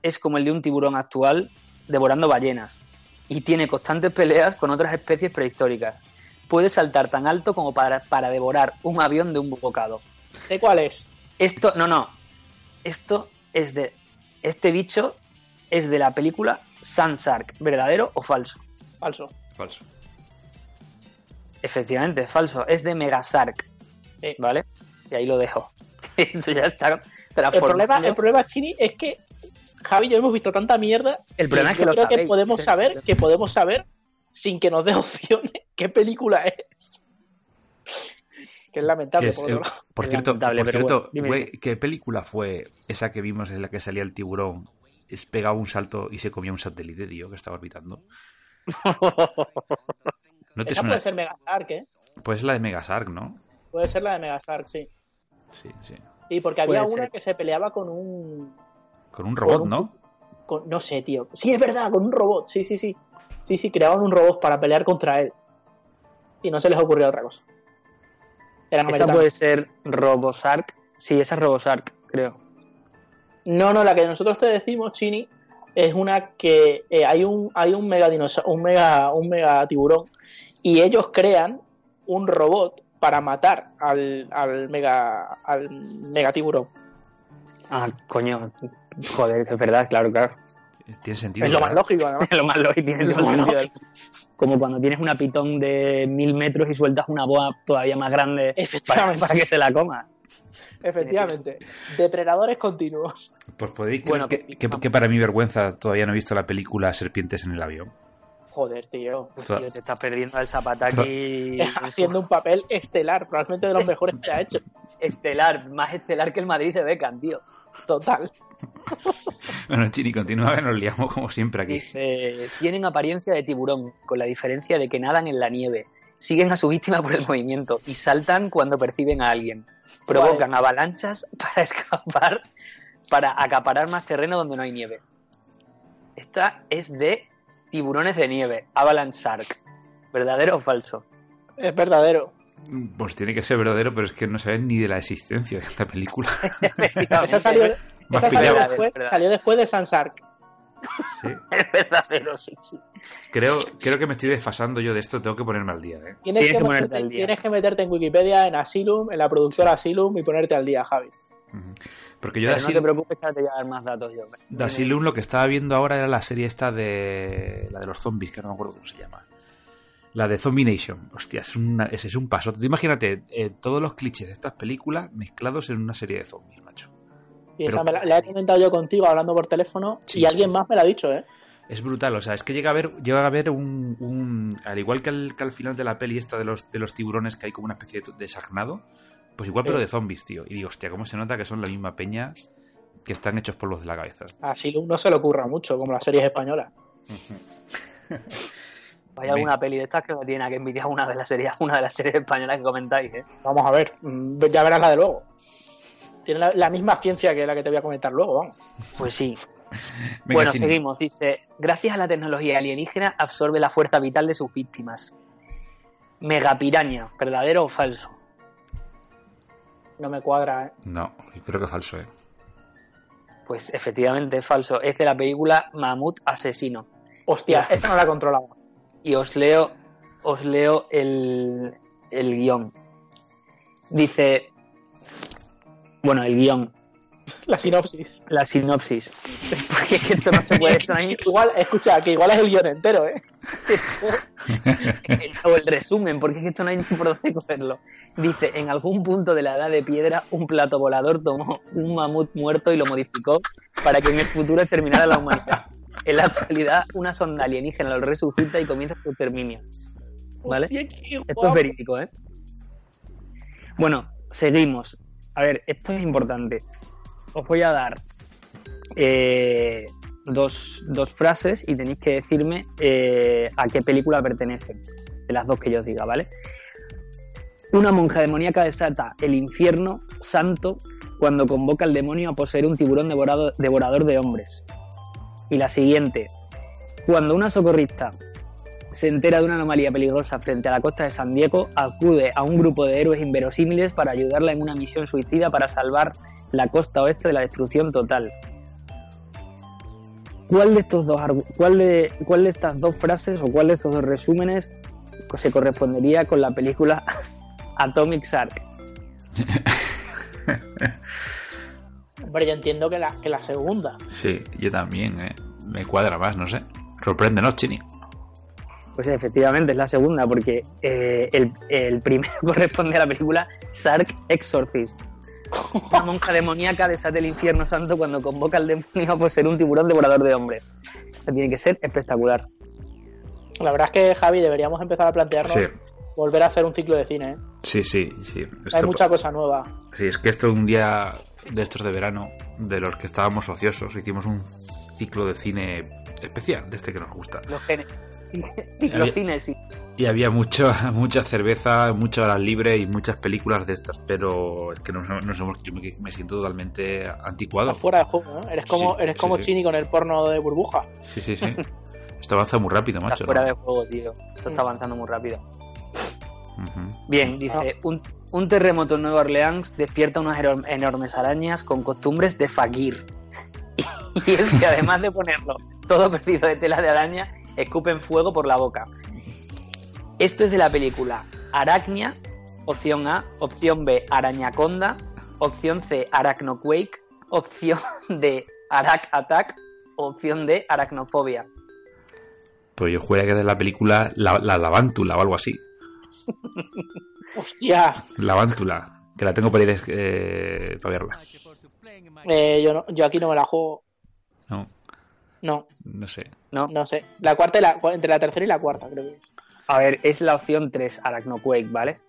es como el de un tiburón actual devorando ballenas y tiene constantes peleas con otras especies prehistóricas. Puede saltar tan alto como para, para devorar un avión de un bocado. ¿De cuál es? Esto, no, no. Esto es de. Este bicho es de la película Sansark. ¿Verdadero o falso? Falso. Falso. Efectivamente, es falso. Es de Megasark. Sí. ¿Vale? Y ahí lo dejo. Esto ya está El problema, el problema, Chini, es que Javi y yo hemos visto tanta mierda. El problema que es que yo lo creo que sabéis. podemos Ese- saber, que podemos saber, sin que nos dé opciones, qué película es. Que es lamentable, Que es, por otro lado. Por Es cierto, por cierto bueno, güey. ¿qué película fue esa que vimos en la que salía el tiburón? Pegaba un salto y se comía un satélite, tío, que estaba orbitando. ¿No te Esa suena? puede ser Megasark, ¿eh? Pues la de Megasark, ¿no? Puede ser la de Megasark, sí. Sí, sí. Y porque había Puede una ser. que se peleaba con un, Con un robot, un- ¿no? con- no sé, tío. Sí, es verdad, con un robot. Sí, sí, sí. Sí, sí, creaban un robot para pelear contra él. Y no se les ocurrió otra cosa. Esa puede ser Robosark. Sí, esa es Robosark, creo. No, no, la que nosotros te decimos, Chini, es una que eh, hay un hay un mega un mega un mega tiburón y ellos crean un robot para matar al, al mega al mega tiburón. Ah, coño. Joder, es verdad, claro, claro. Tiene sentido. Es lo más lógico, además. Es lo más lógico. tiene Lo más sentido mundo. Como cuando tienes una pitón de mil metros y sueltas una boa todavía más grande para, Efectivamente. para que se la coma. Efectivamente. Depredadores continuos. Pues podéis creer Bueno, que, que- que- que para mi vergüenza todavía no he visto la película Serpientes en el avión. Joder, tío. Toda- Tío, te estás perdiendo al Zapataki Haciendo un papel estelar, probablemente de los mejores que ha hecho. estelar, más estelar que el Madrid de Beckham, tío. Total. Bueno, Chini, continúa, que nos liamos como siempre aquí. Dice, tienen apariencia de tiburón, con la diferencia de que nadan en la nieve, siguen a su víctima por el movimiento y saltan cuando perciben a alguien. Provocan avalanchas para escapar, para acaparar más terreno donde no hay nieve. Esta es de tiburones de nieve, Avalanche Shark. ¿Verdadero o falso? Es verdadero. Pues tiene que ser verdadero, pero es que no saben ni de la existencia de esta película. Esa salió, esa salió, después, salió después de Sansark. Sí. Es verdadero, sí, sí. Creo, creo que me estoy desfasando yo de esto, tengo que ponerme al día. ¿eh? Tienes, Tienes que que ponerte meterte, al día. tienes que meterte en Wikipedia, en Asylum, en la productora Asylum y ponerte al día, Javi. Porque yo de Pero no te Asylum, preocupes que ahora te voy a dar más datos yo. de Asylum lo que estaba viendo ahora era la serie esta de la de los zombies, que no me acuerdo cómo se llama. La de Zombie Nation. Hostia, es una- ese es un paso. Tú imagínate eh, todos los clichés de estas películas mezclados en una serie de zombies, macho. Y Pero- esa me la, la he comentado yo contigo hablando por teléfono Sí. y alguien más me la ha dicho, ¿eh? Es brutal, o sea, es que llega a haber, llega a haber un, un- al igual que al, que al final de la peli esta de los, de los tiburones que hay como una especie de, de sagnado, pues igual pero de zombies, tío. Y digo, hostia, cómo se nota que son la misma peña que están hechos por los de la cabeza. A Asylum no se le ocurra mucho, como las series españolas. Hay alguna peli de estas que no tiene nada que envidiar una de las series, una de las series españolas que comentáis, ¿eh? Vamos a ver, mm, ya verás la de luego. Tiene la, la misma ciencia que la que te voy a comentar luego, vamos. Pues sí. Venga, bueno, Chini. seguimos. Dice, gracias a la tecnología alienígena absorbe la fuerza vital de sus víctimas. Megapiraña, ¿verdadero o falso? No me cuadra, ¿eh? No, yo creo que es falso, ¿eh? Pues efectivamente es falso. Es de la película Mamut Asesino. Hostia, esa no la controlaba. Y os leo, os leo el, el guion. Dice, bueno, el guion, La sinopsis. la sinopsis. Porque es que esto no se puede, Igual, escucha, que igual es el guion entero, ¿eh? o el resumen, porque es que esto no hay ni por dónde cogerlo. Dice, en algún punto de la edad de piedra, un plato volador tomó un mamut muerto y lo modificó para que en el futuro terminara la humanidad. En la actualidad, una sonda alienígena lo resucita y comienza su exterminio. ¿Vale? Hostia, Esto es verídico, ¿eh? Bueno, seguimos. A ver, esto es importante. Os voy a dar eh, dos, dos frases y tenéis que decirme eh, a qué película pertenecen. De las dos que yo os diga, ¿vale? Una monja demoníaca desata el infierno santo cuando convoca al demonio a poseer un tiburón devorado- devorador de hombres. Y la siguiente. Cuando una socorrista se entera de una anomalía peligrosa frente a la costa de San Diego, acude a un grupo de héroes inverosímiles para ayudarla en una misión suicida para salvar la costa oeste de la destrucción total. ¿Cuál de estos dos cuál de, cuál de estas dos frases o cuál de estos dos resúmenes se correspondería con la película Atomic Shark? Hombre, yo entiendo que la, que la segunda. Sí, yo también, ¿eh? Me cuadra más, no sé. Sorpréndenos, Chini. Pues efectivamente es la segunda, porque eh, el, el primero corresponde a la película Shark Exorcist. Una monja demoníaca desata el infierno santo cuando convoca al demonio por ser un tiburón devorador de hombres. O sea, tiene que ser espectacular. La verdad es que, Javi, deberíamos empezar a plantearnos Sí, volver a hacer un ciclo de cine, ¿eh? sí, sí. sí. Hay mucha cosa nueva. Sí, es que esto un día de estos de verano, de los que estábamos ociosos, hicimos un ciclo de cine especial, de este que nos gusta. Los cines, sí. Y había mucho, mucha cerveza, muchas horas libres y muchas películas de estas, pero es que nos, nos hemos, yo me, me siento totalmente anticuado. Estás fuera de juego, ¿no? Eres como, Sí, eres como sí. Chini con el porno de burbuja. Sí, sí, sí. Esto avanza muy rápido, Está macho. fuera ¿no? de juego, tío. Esto está avanzando muy rápido. Bien, dice, un, un terremoto en Nueva Orleans despierta unas enormes arañas con costumbres de fakir. Y es que además de ponerlo todo perdido de tela de araña, escupen fuego por la boca. Esto es de la película Arachnia, opción A, opción B, Arañaconda, opción C, Arachnoquake, opción D, Arach Attack, opción D, Aracnofobia. Pues yo juraría que de la película La, la Lavántula o algo así. Hostia, Lavántula, que la tengo para ir eh, para verla. eh, yo, no- yo aquí no me la juego. No, No, no sé. ¿No? no sé. La cuarta y la, entre la tercera y la cuarta, creo que es. A ver, es la opción 3, Arachnoquake, ¿vale?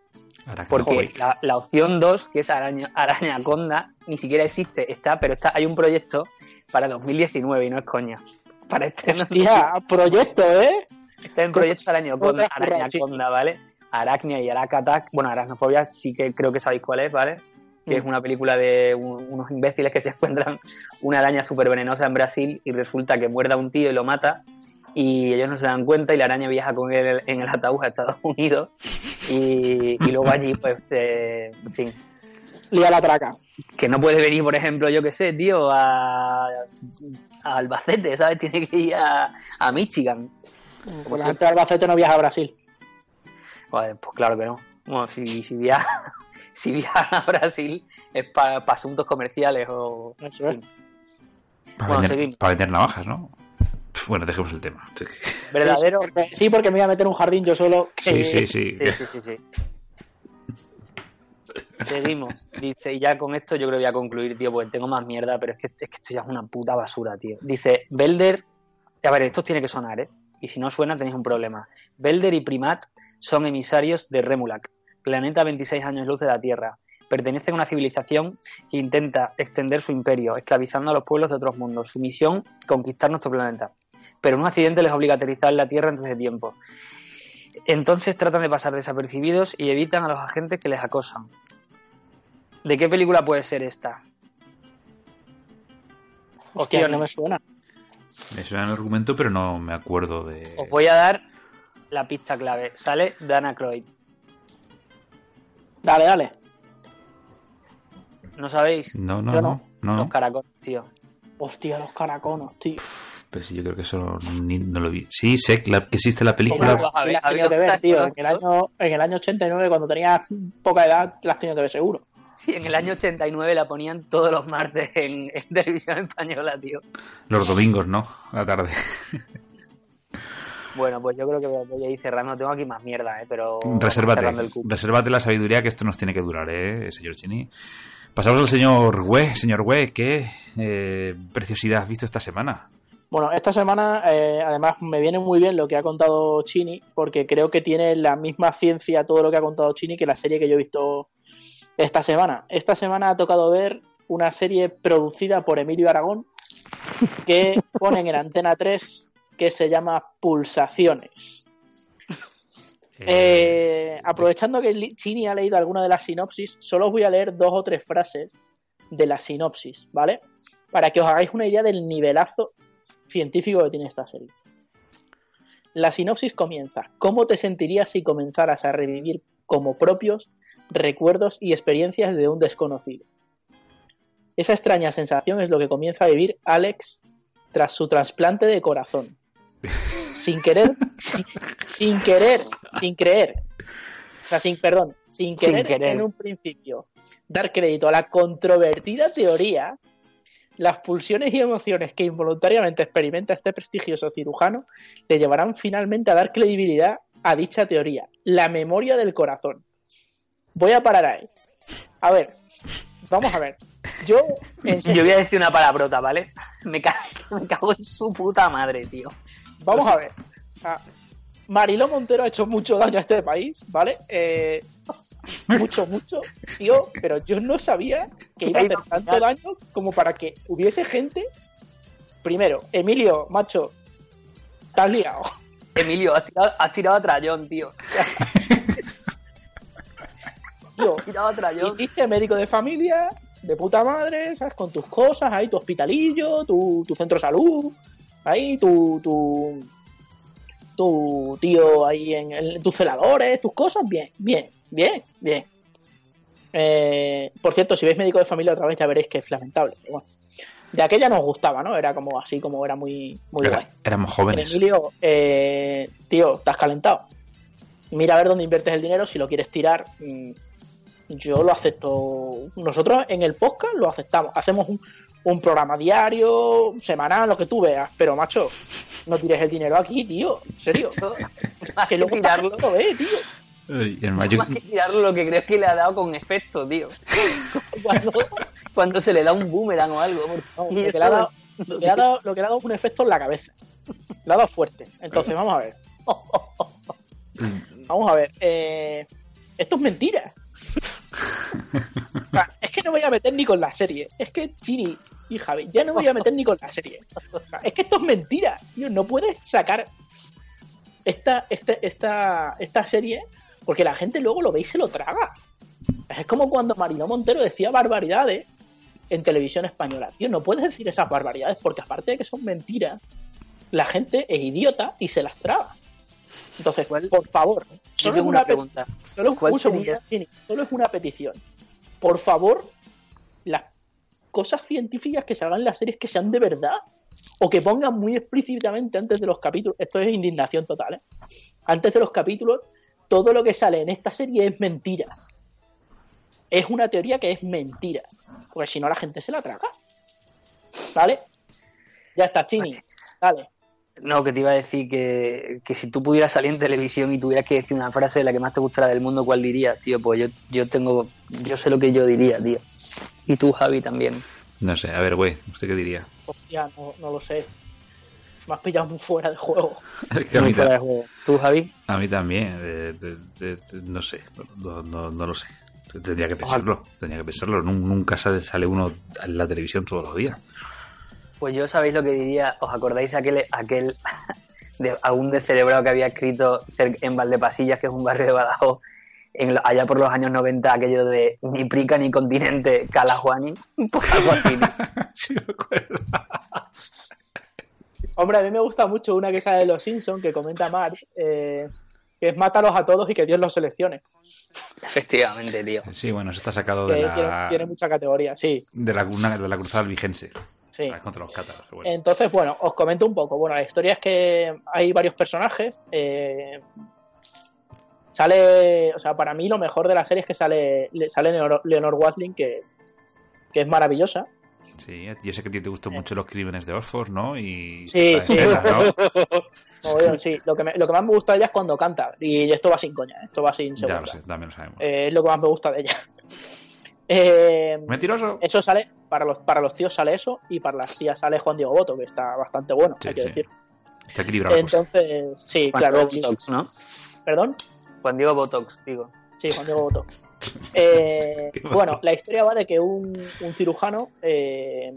Porque la, la opción 2, que es araña, Arañaconda, ni siquiera existe. Está, pero está, hay un proyecto para 2019 y no es coña. Para este Hostia, proyecto, ¿eh? está en proyecto Arañaconda, Arañaconda, ¿vale? Aracnia y Aracatak. Bueno, Aracnofobia sí que creo que sabéis cuál es, ¿vale? Que es Mm. una película de un- unos imbéciles que se encuentran una araña súper venenosa en Brasil y resulta que muerde a un tío y lo mata y ellos no se dan cuenta y la araña viaja con él en el ataúd a Estados Unidos y, y luego allí, pues, eh, en fin, Lía la traca. que no puede venir, por ejemplo, yo qué sé, tío, a, a Albacete, ¿sabes? Tiene que ir a, a Michigan. Pues la gente de Albacete no viaja a Brasil. Joder, pues claro que no. Bueno, si, si viaja si viajan a Brasil es para asuntos comerciales o... Eso es. Para, Bueno, vender, seguimos. para vender navajas, ¿no? Bueno, dejemos el tema. Sí, Verdadero... Sí, porque me voy a meter en un jardín yo solo. sí, sí. sí. Sí, sí, sí, sí. Seguimos. Dice, y ya con esto yo creo que voy a concluir, tío, porque tengo más mierda, pero es que, es que esto ya es una puta basura, tío. Dice, Belder... A ver, esto tiene que sonar, ¿eh? Y si no suena tenéis un problema. Belder y Primat son emisarios de Remulac, planeta a 26 años luz de la Tierra. Pertenecen a una civilización que intenta extender su imperio, esclavizando a los pueblos de otros mundos. Su misión, conquistar nuestro planeta. Pero un accidente les obliga a aterrizar en la Tierra antes de tiempo. Entonces tratan de pasar desapercibidos y evitan a los agentes que les acosan. ¿De qué película puede ser esta? Hostia, no me suena. Me suena el argumento, pero no me acuerdo de. Os voy a dar la pista clave. Sale Dana Croyd. Dale, dale. ¿No sabéis? No, no, no. Los caracoles, tío. Hostia, los caraconos, tío. Pues sí, yo creo que eso ni- no lo vi. Sí, sé que, la- que existe la ¿Cómo película. Claro. a ver, las había tenido que ver, tío? En el, caraconos. año, en el año 89, cuando tenías poca edad, las has tenido que ver seguro. Sí, en el año 89 la ponían todos los martes en, en televisión española, tío. Los domingos, ¿no? A la tarde. Bueno, pues yo creo que voy a ir cerrando. Tengo aquí más mierda, ¿eh? Pero. Resérvate. Resérvate la sabiduría que esto nos tiene que durar, ¿eh, señor Chini? Pasamos al señor Hue. Señor Hue, ¿qué eh, preciosidad has visto esta semana? Bueno, esta semana, eh, además, me viene muy bien lo que ha contado Chini, porque creo que tiene la misma ciencia todo lo que ha contado Chini que la serie que yo he visto esta semana. Esta semana ha tocado ver una serie producida por Emilio Aragón que ponen en Antena 3 que se llama Pulsaciones. Eh, aprovechando que Chini ha leído alguna de las sinopsis, solo os voy a leer dos o tres frases de la sinopsis, ¿vale? Para que os hagáis una idea del nivelazo científico que tiene esta serie. La sinopsis comienza. ¿Cómo te sentirías si comenzaras a revivir como propios recuerdos y experiencias de un desconocido? Esa extraña sensación es lo que comienza a vivir Alex tras su trasplante de corazón. Sin querer, sin, sin querer, sin creer. O sea, sin, perdón, sin Sin querer, en un principio dar crédito a la controvertida teoría, las pulsiones y emociones que involuntariamente experimenta este prestigioso cirujano le llevarán finalmente a dar credibilidad a dicha teoría, la memoria del corazón. Voy a parar ahí. A ver, vamos a ver. Yo, en Yo voy a decir una palabrota, ¿vale? Me cago, me cago en su puta madre, tío. Vamos a ver. Ah, Mariló Montero ha hecho mucho daño a este país, ¿vale? Eh, mucho, mucho, tío, pero yo no sabía que iba a hacer tanto daño como para que hubiese gente. Primero, Emilio, macho, has liado. Emilio, has tirado, has tirado a Trayón, tío. Tío, Has tirado a Trayón. hiciste médico de familia, de puta madre, ¿sabes? Con tus cosas, ahí tu hospitalillo, tu, tu centro de salud, ahí tu, tu, tu tío ahí en, el- tus celadores, tus cosas, bien, bien, bien, bien. Eh, por cierto, si veis médico de familia otra vez ya veréis que es lamentable. pero bueno. De aquella nos gustaba, ¿no? Era como así, como era muy, muy guay. Era- éramos jóvenes. Emilio, eh, tío, has calentado. Mira a ver dónde inviertes el dinero. Si lo quieres tirar, mm, yo lo acepto. Nosotros en el podcast lo aceptamos. Hacemos un, un programa diario, semanal, lo que tú veas. Pero, macho, no tires el dinero aquí, tío. En serio. Más que luego tirarlo, lo ve, tío. Más que tirarlo, lo que creo es que le ha dado con efecto, tío. Cuando, cuando se le da un boomerang o algo. No, lo, que le ha dado, lo que le ha dado- lo que le ha dado un efecto en la cabeza. Le ha dado fuerte. Entonces, vamos a ver. Vamos a ver. eh, esto es mentira. Es que no me voy a meter ni con la serie. Es que Chini y Javi, ya no me voy a meter ni con la serie. Es que esto es mentira. Tío, no puedes sacar esta, este- esta, esta serie porque la gente luego lo ve y se lo traga. Es como cuando Marino Montero decía barbaridades en televisión española. Tío, no puedes decir esas barbaridades porque aparte de que son mentiras, la gente es idiota y se las traga. Entonces, ¿Cuál? por favor, solo es una, pregunta. solo, ¿Cuál un sería? Solo es una petición. Por favor, las cosas científicas que salgan en las series que sean de verdad. O que pongan muy explícitamente antes de los capítulos. Esto es indignación total, ¿eh? Antes de los capítulos, todo lo que sale en esta serie es mentira. Es una teoría que es mentira. Porque si no, la gente se la traga. ¿Vale? Ya está, Chini. Dale. No, que te iba a decir que, que si tú pudieras salir en televisión y tuvieras que decir una frase de la que más te gustara del mundo, ¿cuál dirías, tío? Pues yo, yo tengo, yo sé lo que yo diría, tío. Y tú, Javi, también. No sé, a ver, güey, ¿usted qué diría? Hostia, no, no lo sé. Me has pillado muy fuera de juego. Es que a, mí, Muy fuera de juego. ¿Tú, Javi? a mí también, eh, te- no sé, no, no, no lo sé. Tendría que pensarlo, tendría que pensarlo. Nun- Nunca sale, sale uno en la televisión todos los días. Pues yo sabéis lo que diría. ¿Os acordáis de aquel, aquel de algún descerebrado que había escrito en Valdepasillas, que es un barrio de Badajoz, en lo- allá por los años 90, aquello de ni prica ni continente, Calajuani? Pues algo así. Sí, me acuerdo. Hombre, a mí me gusta mucho una que sale de Los Simpsons que comenta Mark, eh, que es mátalos a todos y que Dios los seleccione. Efectivamente, tío. Sí, bueno, eso está sacado Que de tiene, la, tiene mucha categoría, sí. de la, una- de la cruzada albigense. Contra los cátaros. bueno. Entonces, bueno, os comento un poco. Bueno, la historia es que hay varios personajes. eh, sale, o sea, para mí lo mejor de la serie es que sale, le- sale Leonor, Leonor Watling, que, que es maravillosa. Sí, yo sé que a ti te gustan mucho los crímenes de Oxford, ¿no? Y Sí, sí. sí, lo que, me- lo que más me gusta de ella es cuando canta. Y esto va sin coña, esto va sin Ya segunda. lo sé, también lo sabemos. Eh, es lo que más me gusta de ella. Eh, Mentiroso. eso sale, para los, para los tíos sale eso, y para las tías sale Juan Diego Boto, que está bastante bueno, Sí, hay que sí. decir. Está equilibrado la cosa. Entonces, sí, Juan claro. Diego Botox, ¿no? ¿Perdón? Juan Diego Botox, digo. Sí, Juan Diego Boto. Eh, bueno, la historia va de que un, un cirujano eh,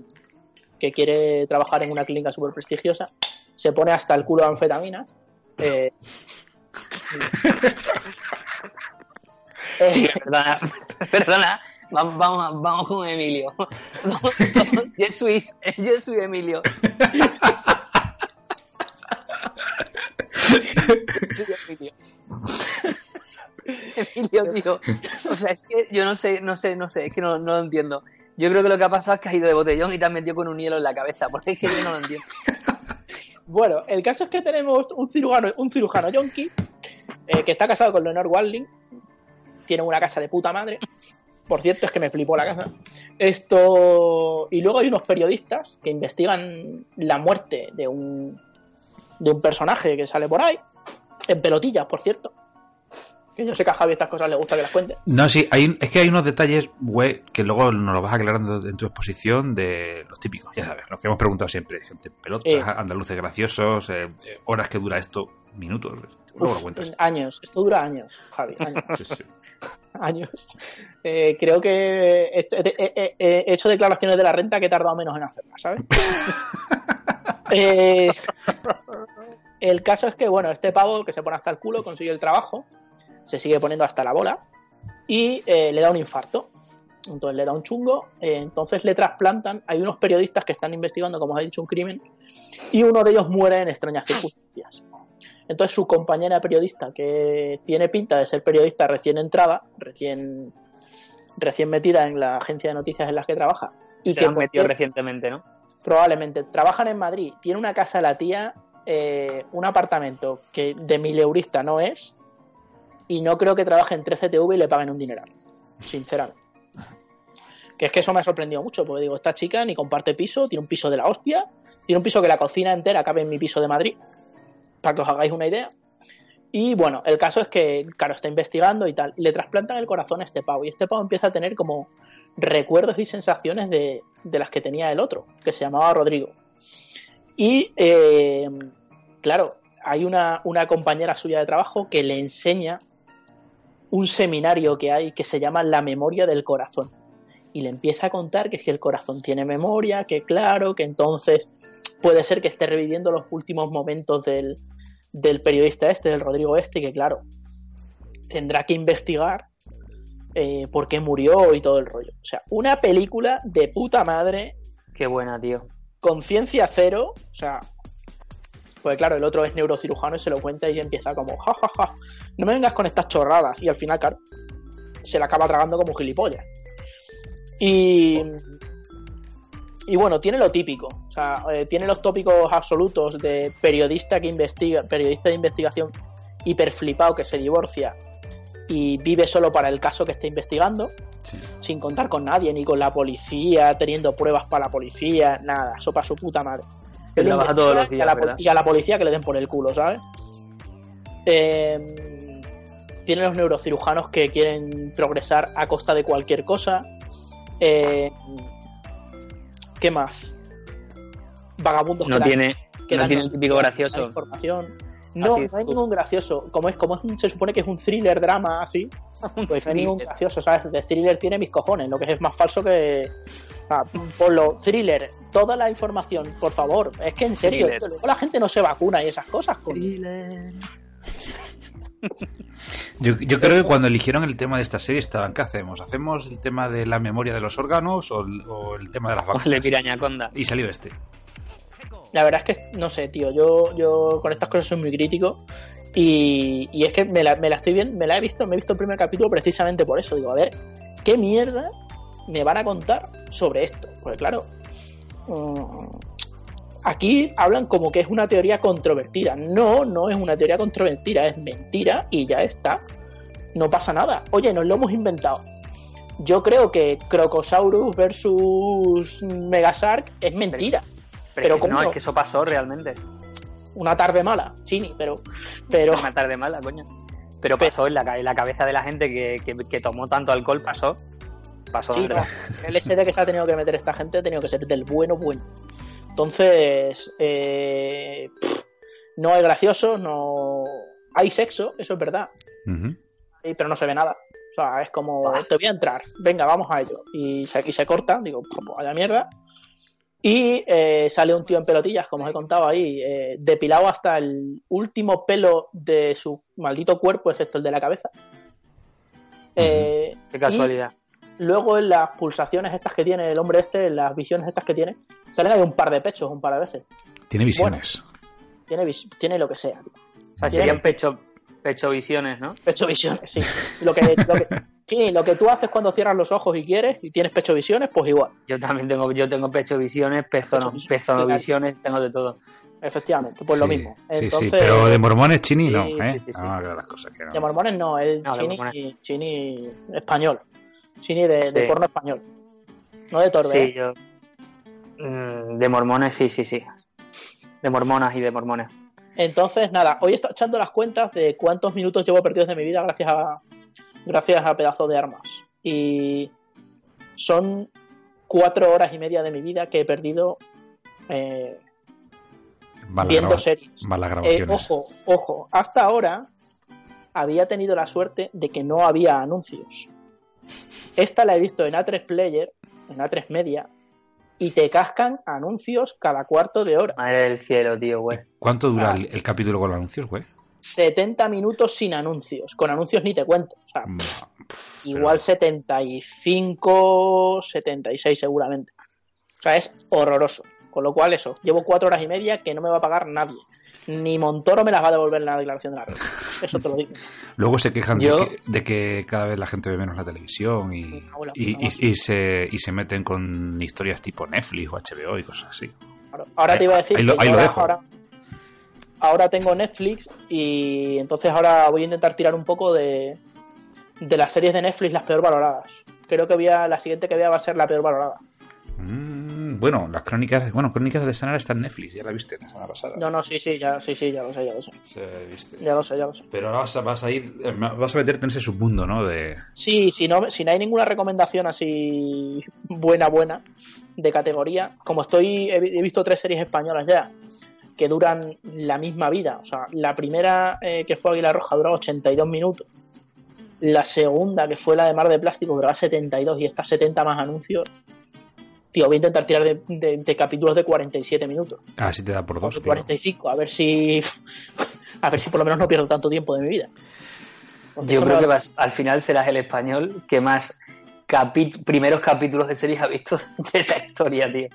que quiere trabajar en una clínica súper prestigiosa se pone hasta el culo de anfetamina. eh, eh, Sí, perdona, perdona. Vamos, vamos, vamos con Emilio. Yo soy, yo soy Emilio. Emilio. Emilio, tío. O sea, es que yo no sé, no sé, no sé, es que no, no lo entiendo. Yo creo que lo que ha pasado es que has ido de botellón y te has metido con un hielo en la cabeza, porque es que yo no lo entiendo. Bueno, el caso es que tenemos un cirujano, un cirujano yonki eh, que está casado con Leonor Walding. Tiene una casa de puta madre. Por cierto, es que me flipó la casa. Esto. Y luego hay unos periodistas que investigan la muerte de un. de un personaje que sale por ahí. En pelotillas, por cierto. Que yo sé que a Javi estas cosas le gusta que las cuente. No, sí, hay, es que hay unos detalles, güey, que luego nos lo vas aclarando en tu exposición de los típicos, ya sabes, los que hemos preguntado siempre. Gente en pelotas, Eh. andaluces graciosos, eh, eh, horas que dura esto, minutos. Luego lo cuentas. años. Esto dura años, Javi. Años. Sí, sí. años. Eh, creo que he, he- he- he hecho declaraciones de la renta que he tardado menos en hacerlas, ¿sabes? Eh, el caso es que, bueno, este pavo que se pone hasta el culo consigue el trabajo, se sigue poniendo hasta la bola y eh, le da un infarto. Entonces le da un chungo, eh, entonces le trasplantan. Hay unos periodistas que están investigando, como os he dicho, un crimen y uno de ellos muere en extrañas circunstancias. Entonces su compañera periodista, que tiene pinta de ser periodista recién entrada, recién, recién metida en la agencia de noticias en la que trabaja, y se que han metido recientemente, ¿no? probablemente trabajan en Madrid, tiene una casa la tía, eh, un apartamento que de mileurista no es, y no creo que trabaje en 13TV y le paguen un dineral, sinceramente. Que es que eso me ha sorprendido mucho, porque digo, esta chica ni comparte piso, tiene un piso de la hostia, tiene un piso que la cocina entera cabe en mi piso de Madrid, para que os hagáis una idea. Y bueno, el caso es que, claro, está investigando y tal, le trasplantan el corazón a este pavo, y este pavo empieza a tener como recuerdos y sensaciones de, de las que tenía el otro, que se llamaba Rodrigo. Y eh, claro, hay una, una compañera suya de trabajo que le enseña un seminario que hay que se llama La memoria del corazón. Y le empieza a contar que si el corazón tiene memoria, que claro, que entonces puede ser que esté reviviendo los últimos momentos del, del periodista este, del Rodrigo este, que claro, tendrá que investigar eh, por qué murió y todo el rollo. O sea, una película de puta madre Qué buena, tío. conciencia cero, o sea, pues claro, el otro es neurocirujano y se lo cuenta y empieza como, ja, ja, ja, no me vengas con estas chorradas. Y al final, claro, se la acaba tragando como gilipollas. Y, y bueno, tiene lo típico, o sea, eh, tiene los tópicos absolutos de periodista que investiga, periodista de investigación hiperflipado que se divorcia y vive solo para el caso que está investigando sin contar con nadie, ni con la policía, teniendo pruebas para la policía, nada, eso para su puta madre. Que Él trabaja investiga todos los y a días, la ¿verdad? pol- y a la policía que le den por el culo, ¿sabes? Eh, tiene los neurocirujanos que quieren progresar a costa de cualquier cosa. Eh, ¿Qué más? Vagabundos No que dan- tiene, que no tiene el típico gracioso. información. No, Así no hay tú. ningún gracioso. Como es, como es un- se supone que es un thriller drama así, pues no hay ningún thriller. gracioso, ¿sabes? De thriller tiene mis cojones, lo que es más falso que. Ah, ponlo, thriller, toda la información, por favor. Es que en serio, Thriller. tío, luego la gente no se vacuna y esas cosas. coño. Yo, yo creo que cuando eligieron el tema de esta serie estaban, ¿qué hacemos? ¿Hacemos el tema de la memoria de los órganos o el, o el tema de las vacunas? Pirañaconda. Y salió este. La verdad es que no sé, tío. Yo, yo con estas cosas soy muy crítico. Y, y es que me la, me la estoy viendo, me la he visto, me he visto el primer capítulo precisamente por eso. Digo, a ver, ¿qué mierda me van a contar sobre esto? Porque claro, mm, aquí hablan como que es una teoría controvertida. No, no es una teoría controvertida, es mentira y ya está. No pasa nada. Oye, nos lo hemos inventado. Yo creo que Crocosaurus versus Megashark es mentira. Pero, Pero no, es que eso pasó realmente. Una tarde mala, Chini, pero, pero Una tarde mala, coño. Pero pasó en la, ca- en la cabeza de la gente que, que, que tomó tanto alcohol, pasó. Pasó. Sí, no. El SD que se ha tenido que meter esta gente ha tenido que ser del bueno, bueno. Entonces, eh, pff, no es gracioso, no. Hay sexo, eso es verdad, pero no se ve nada. O sea, es como, Ah. te voy a entrar, venga, vamos a ello. Y se, y se corta, digo, vaya mierda. Y eh, sale un tío en pelotillas, como os he contado ahí, eh, depilado hasta el último pelo de su maldito cuerpo, excepto el de la cabeza. Eh, Qué y- casualidad. Luego en las pulsaciones estas que tiene el hombre este, en las visiones estas que tiene, salen ahí un par de pechos, un par de veces. Tiene visiones. Tiene, vis- tiene lo que sea. tío. O sea, tiene- serían pecho, pecho visiones, ¿no? Pecho visiones, sí. Lo que, lo, que, sí, lo que tú haces cuando cierras los ojos y quieres y tienes pecho visiones, pues igual. Yo también tengo, yo tengo pecho visiones, pezono, Pecho- pezono visiones, tengo de todo. Efectivamente, pues lo mismo. Sí, Entonces, sí, pero de mormones chini no, ¿eh? sí, sí, sí. Vamos a ver las cosas que no. de mormones no, el No, chini, mormones. chini español. Chini de, de Sí. porno español. No de torbe. Sí, ¿eh? yo. mm, de mormones, sí, sí, sí. De mormonas y de mormones. Entonces, nada, hoy estoy echando las cuentas de cuántos minutos llevo perdidos de mi vida gracias a gracias a pedazo de armas. Y son cuatro horas y media de mi vida que he perdido eh, viendo series. Eh, ojo, ojo, hasta ahora había tenido la suerte de que no había anuncios. Esta la he visto en A3 Player, en A3 Media, y te cascan anuncios cada cuarto de hora. Madre del cielo, tío, güey. ¿Cuánto dura Ah. el, el capítulo con los anuncios, güey? 70 minutos sin anuncios. Con anuncios ni te cuento. O sea, Mm, pff, igual 75, 76 seguramente. O sea, es horroroso. Con lo cual, eso, llevo cuatro horas y media que no me va a pagar nadie. Ni Montoro me las va a devolver en la declaración de la renta. Eso te lo digo. Luego se quejan Yo- de, que, de que cada vez la gente ve menos la televisión y, la se, y se meten con historias tipo Netflix o HBO y cosas así. Ahora, te iba a decir Ahí que ahí lo ahora, dejo. ahora, ahora tengo Netflix y entonces ahora voy a intentar tirar un poco de, de las series de Netflix las peor valoradas. Creo que voy a, la siguiente que vea va a ser la peor valorada. Mm, bueno, las crónicas, bueno, crónicas de Sanara está en Netflix, ya la viste la semana pasada. No, no, sí, sí, ya, sí, sí, ya lo sé, ya lo sé. Sí, viste. Ya lo sé, ya lo sé. Pero ahora vas a, vas a ir, eh, vas a meterte en ese submundo, ¿no? De, Sí, si no, si no hay ninguna recomendación así buena, buena, de categoría, como estoy, he, vi- he visto tres series españolas ya, que duran la misma vida. O sea, la primera, eh, que fue Águila Roja, duraba 82 minutos. La segunda, que fue la de Mar de Plástico, duraba 72 y está 70 más anuncios. Tío, voy a intentar tirar de, de- de capítulos de 47 minutos. ah, sí te da por dos. de claro. 45, a ver si. A ver si por lo menos no pierdo tanto tiempo de mi vida. Porque Yo creo que vas, al final serás el español que más capi- primeros capítulos de series ha visto de la historia, tío.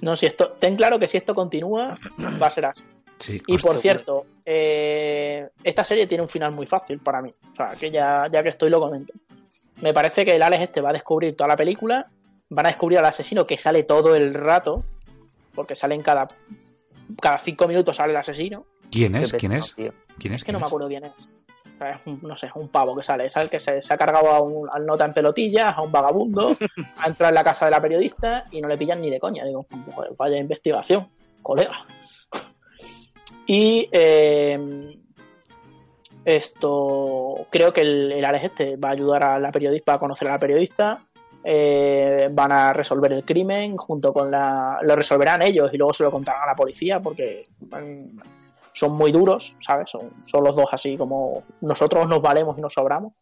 No, si esto, ten claro que si esto continúa, va a ser así. Sí, Y hostia. por cierto, eh, esta serie tiene un final muy fácil para mí. O sea, que ya, ya que estoy lo comento. Me parece que el Alex este va a descubrir toda la película. Van a descubrir al asesino que sale todo el rato. Porque sale en cada. Cada cinco minutos sale el asesino. ¿Quién es? ¿Quién es? ¿Quién es? Es que no ¿Quién me acuerdo quién es. O sea, es un- no sé, un pavo que sale. Es el que se, se ha cargado a un, al nota en pelotillas, a un vagabundo, ha entrado en la casa de la periodista y no le pillan ni de coña. Digo, "Joder, vaya investigación, colega. Y eh, esto, creo que el, el Ares este va a ayudar a la periodista, a conocer a la periodista. Eh, van a resolver el crimen junto con la. Lo resolverán ellos y luego se lo contarán a la policía porque son muy duros, ¿sabes? Son, son los dos así como nosotros nos valemos y nos sobramos.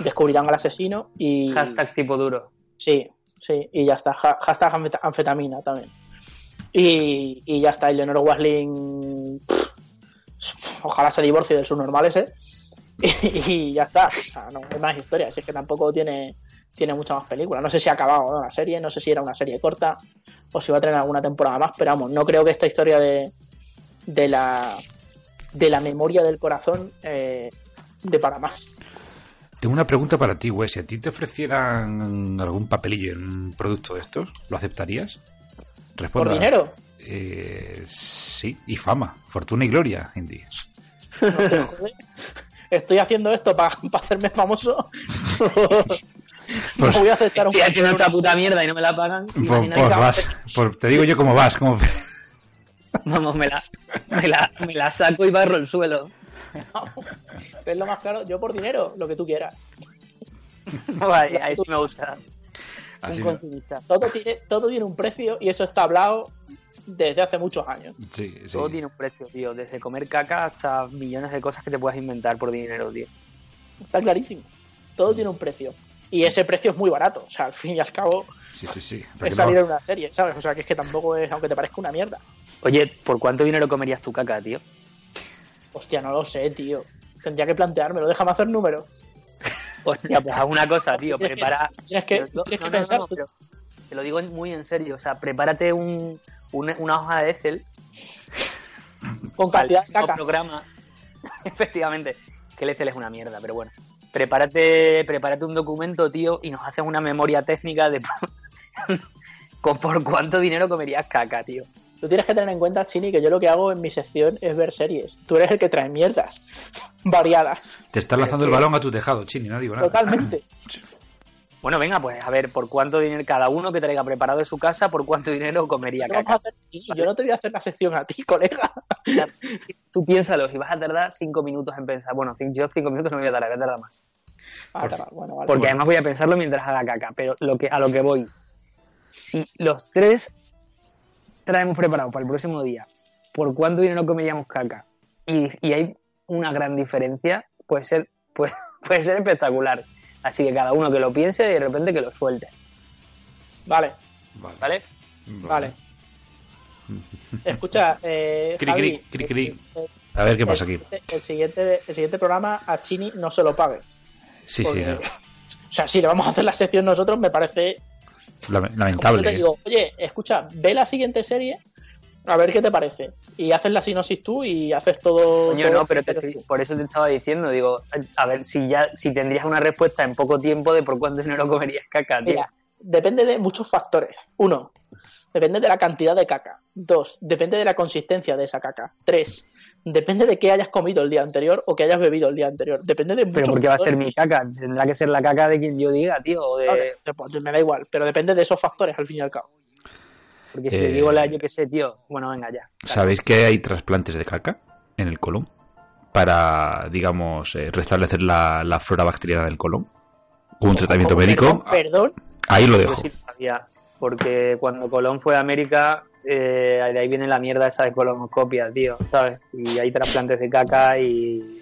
Descubrirán al asesino y. Hashtag tipo duro. Sí, sí, y ya está. Ha- hashtag anfeta- anfetamina también. Y, y ya está. Y Leonor Wasling. Ojalá se divorcie del subnormal ese. Y, y ya está. O sea, no hay más historias. Es que tampoco tiene, tiene mucha más película. No sé si ha acabado ¿no? la serie. No sé si era una serie corta. O si va a tener alguna temporada más. Pero vamos, no creo que esta historia de, de la de la memoria del corazón eh, de para más. Tengo una pregunta para ti, güey. Si a ti te ofrecieran algún papelillo en un producto de estos, ¿lo aceptarías? Responda. ¿Por dinero? Eh, sí, y fama, fortuna y gloria, Indy. No. Estoy haciendo esto para hacerme famoso. no voy a aceptar un puta mierda y no me la pagan. Por, Imagínate, por vas, por- te digo yo cómo vas, cómo... Vamos, me la, me, la, me la saco y barro el suelo. Es lo más claro. Yo por dinero, lo que tú quieras. Ahí, ahí sí me gusta. Así un no- consumista. Todo tiene, todo tiene un precio y eso está hablado desde hace muchos años. Sí, sí. Todo tiene un precio, tío. Desde comer caca hasta millones de cosas que te puedas inventar por dinero, tío. Está clarísimo. Todo tiene un precio. Y ese precio es muy barato. O sea, al fin y al cabo, Sí, sí, sí. es salir no- en una serie, ¿sabes? O sea, que es que tampoco es, aunque te parezca una mierda. Oye, ¿por cuánto dinero comerías tu caca, tío? Hostia, no lo sé, tío. Tendría que planteármelo. Déjame hacer números. Hostia, pues haz una cosa, tío. Tienes que- Prepara. Tienes que, Pero no, tienes que no, no, pensar. no, pero te lo digo muy en serio. O sea, prepárate un, una, una hoja de Excel con cantidad de caca. programa. Efectivamente. Que el Excel es una mierda, pero bueno. Prepárate, prepárate un documento, tío, y nos haces una memoria técnica de con por cuánto dinero comerías caca, tío. Tú tienes que tener en cuenta, Chini, que yo lo que hago en mi sección es ver series. Tú eres el que trae mierdas variadas. Te estás lanzando el balón a tu tejado, Chini, no digo nada. Totalmente. Bueno, venga, pues a ver, por cuánto dinero cada uno que traiga preparado de su casa, por cuánto dinero comería ¿Qué vamos a caca. hacer? Yo no te voy a hacer la sección a ti, colega. Tú piénsalo, si vas a tardar cinco minutos en pensar. Bueno, yo cinco minutos no voy a tardar, voy a tardar más. Ah, claro, bueno, vale. Porque además voy a pensarlo mientras haga caca. Pero lo que, a lo que voy, si los tres traemos preparado para el próximo día, ¿por cuánto dinero comeríamos caca? Y, y hay una gran diferencia, puede ser, puede, puede ser espectacular. Así que cada uno que lo piense y de repente que lo suelte. Vale, Vale. ¿Vale? vale. Escucha, eh, Cri, Javi, cri, cri, cri. eh, A ver qué el pasa aquí. siguiente- El siguiente, el siguiente programa a Chini no se lo pague. Sí, sí. O sea, si le vamos a hacer la sección nosotros, me parece te lamentable. ¿eh? digo, oye, escucha, ve la siguiente serie, a ver qué te parece. Y haces la sinopsis tú y haces todo. Todo no, pero te estoy- por eso te estaba diciendo, digo, a ver si ya, si tendrías una respuesta en poco tiempo de por cuánto dinero comerías caca, tío. Mira, depende de muchos factores. Uno, depende de la cantidad de caca. Dos, depende de la consistencia de esa caca. Tres, depende de qué hayas comido el día anterior o qué hayas bebido el día anterior. Depende de muchos Pero porque va a ser mi caca, tendrá que ser la caca de quien yo diga, tío, o de... Pues me da igual, pero depende de esos factores al fin y al cabo. Porque si Eh, le digo la, yo qué sé, tío, bueno, venga ya. ¿Sabéis que hay trasplantes de caca en el colon? Para, digamos, eh, restablecer la, la flora bacteriana del colon. Un tratamiento ¿Cómo? médico. Perdón. Ahí lo dejo. sí lo sabía, porque cuando Colón fue a América, eh, de ahí viene la mierda esa de colonoscopia, tío, ¿sabes? Y hay trasplantes de caca y,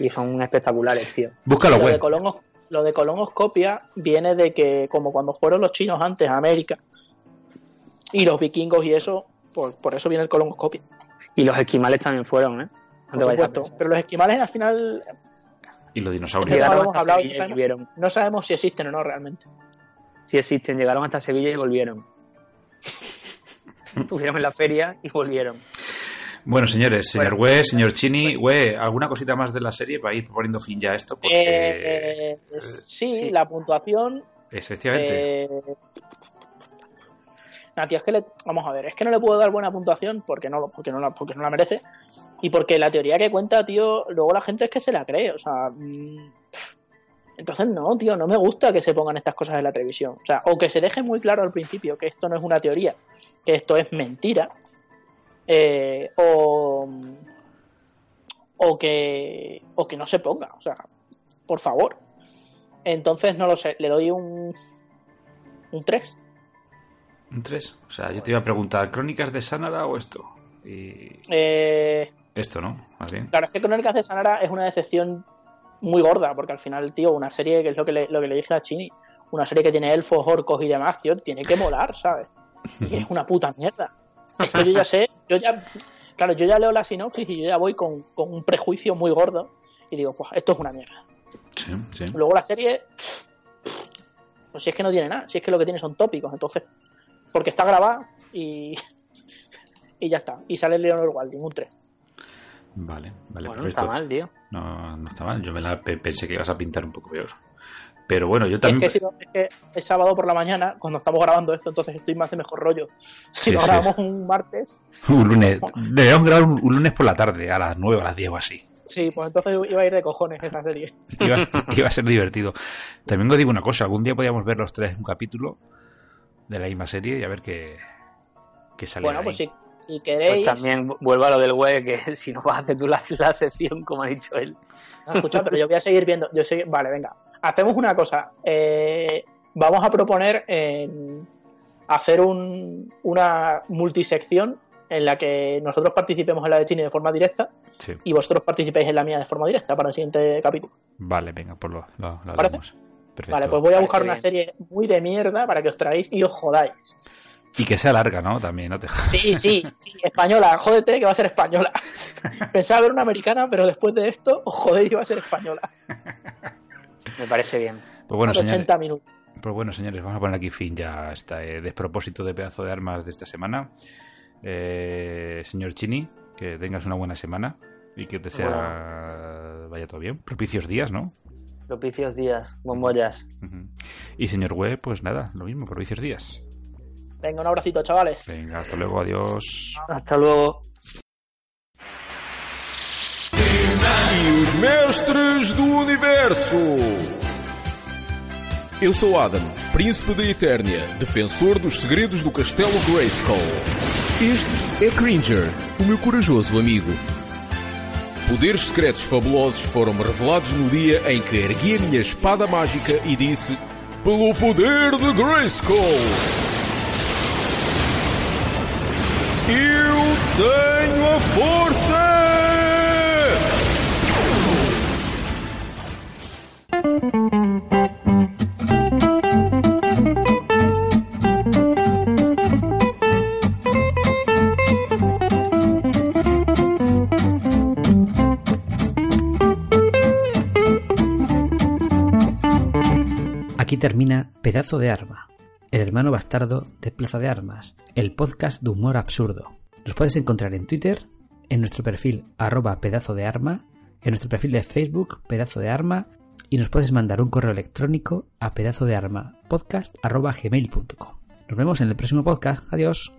y son espectaculares, tío. Búscalo, colonos- lo de colonoscopia viene de que, como cuando fueron los chinos antes a América y los vikingos y eso, por, por eso viene el colonoscopia. Y los esquimales también fueron, ¿eh? No Por supuesto. Pero los esquimales al final Y los dinosaurios. Llega- Llegaron hemos hasta hablado, Sevilla y volvieron. no sabemos si existen o no realmente. Sí existen, llegaron hasta Sevilla y volvieron. Estuvieron en la feria y volvieron. Bueno, señores, señor Bueno. Señor Chini, Wes, ¿alguna cosita más de la serie para ir poniendo fin ya a esto? Porque, Eh, sí, sí. la puntuación. efectivamente, Eh... Nah, tío, es que le... vamos a ver, es que no le puedo dar buena puntuación porque no, porque no, la, porque no la merece y porque la teoría que cuenta, tío, luego la gente es que se la cree, o sea, mm, entonces no, tío, no me gusta que se pongan estas cosas en la televisión, o sea, o que se deje muy claro al principio que esto no es una teoría, que esto es mentira, eh, o o que o que no se ponga, o sea, por favor. Entonces no lo sé, le doy un un 3. Un 3. O sea, yo te iba a preguntar, ¿crónicas de Sanara o esto? Y Eh, esto, ¿no? Más bien. claro, es que Crónicas de Sanara es una decepción muy gorda, porque al final, tío, una serie que es lo que le, lo que le dije a Chini, una serie que tiene elfos, orcos y demás, tío, tiene que molar, ¿sabes? Y es una puta mierda. Es que yo ya sé, yo ya, claro, yo ya leo la sinopsis y yo ya voy con, con un prejuicio muy gordo y digo, pues esto es una mierda. Sí, sí. Luego la serie, pues si es que no tiene nada, si es que lo que tiene son tópicos, entonces, porque está grabada y, y ya está. Y sale Leonor Walding, un 3. Vale, vale, Bueno, no está mal, tío. No, no está mal. Yo me la pe- pensé que ibas a pintar un poco peor. Pero bueno, yo Y es también. que, si no- es que es sábado por la mañana, cuando estamos grabando esto, entonces estoy más de mejor rollo. Si Sí, lo sí. grabamos un martes, Un lunes. Debemos grabar un, un lunes por la tarde, a las 9 a las 10 o así. sí, pues entonces iba a ir de cojones esa serie. Iba, iba a ser divertido. También os digo una cosa: algún día podríamos ver los tres un capítulo de la misma serie y a ver qué, qué sale. Bueno, de pues si, si queréis, Pues también vuelvo a lo del web, que si no vas a hacer tú la, la sección, como ha dicho él. escucha, pero yo voy a seguir viendo. Yo vale, venga. Hacemos una cosa. eh, vamos a proponer en hacer un, una multisección en la que nosotros participemos en la de Chini de forma directa Sí. y vosotros participéis en la mía de forma directa para el siguiente capítulo. Vale, venga, pues lo, lo, lo ¿Parece? hacemos. Perfecto. Vale, pues voy a buscar una serie muy de mierda para que os tragáis y os jodáis. Y que sea larga, ¿no? También, no te jodas. Sí, sí, sí, española, jódete que va a ser española. Pensaba ver una americana, pero después de esto, os jodéis que va a ser española. Me parece bien. Pues bueno, Por señores. 80 minutos. Pues bueno, señores, vamos a poner aquí fin ya a este despropósito de pedazo de armas de esta semana. Eh, señor Chini, que tengas una buena semana y que te sea. Vaya todo bien. Propicios días, ¿no? Propicios días, bombollas. Ujú. Y señor Web, pues nada, lo mismo, propicios días. Venga, un abracito, chavales. Venga, hasta luego, adiós. Hasta luego. E os mestres do universo. Eu sou Adam, príncipe da Eternia, defensor dos segredos do castelo Grayskull. Este é Cringer, o meu corajoso amigo. Poderes secretos fabulosos foram-me revelados no dia em que ergui a minha espada mágica e disse: Pelo poder de Grayskull! Eu tenho a força! Termina Pedazo de Arma, el hermano bastardo de Plaza de Armas, el podcast de humor absurdo. Nos puedes encontrar en Twitter, en nuestro perfil arroba pedazo de arma, en nuestro perfil de Facebook, pedazo de arma, y nos puedes mandar un correo electrónico a pedazo de arma podcast arroba gmail.com. Nos vemos en el próximo podcast. Adiós.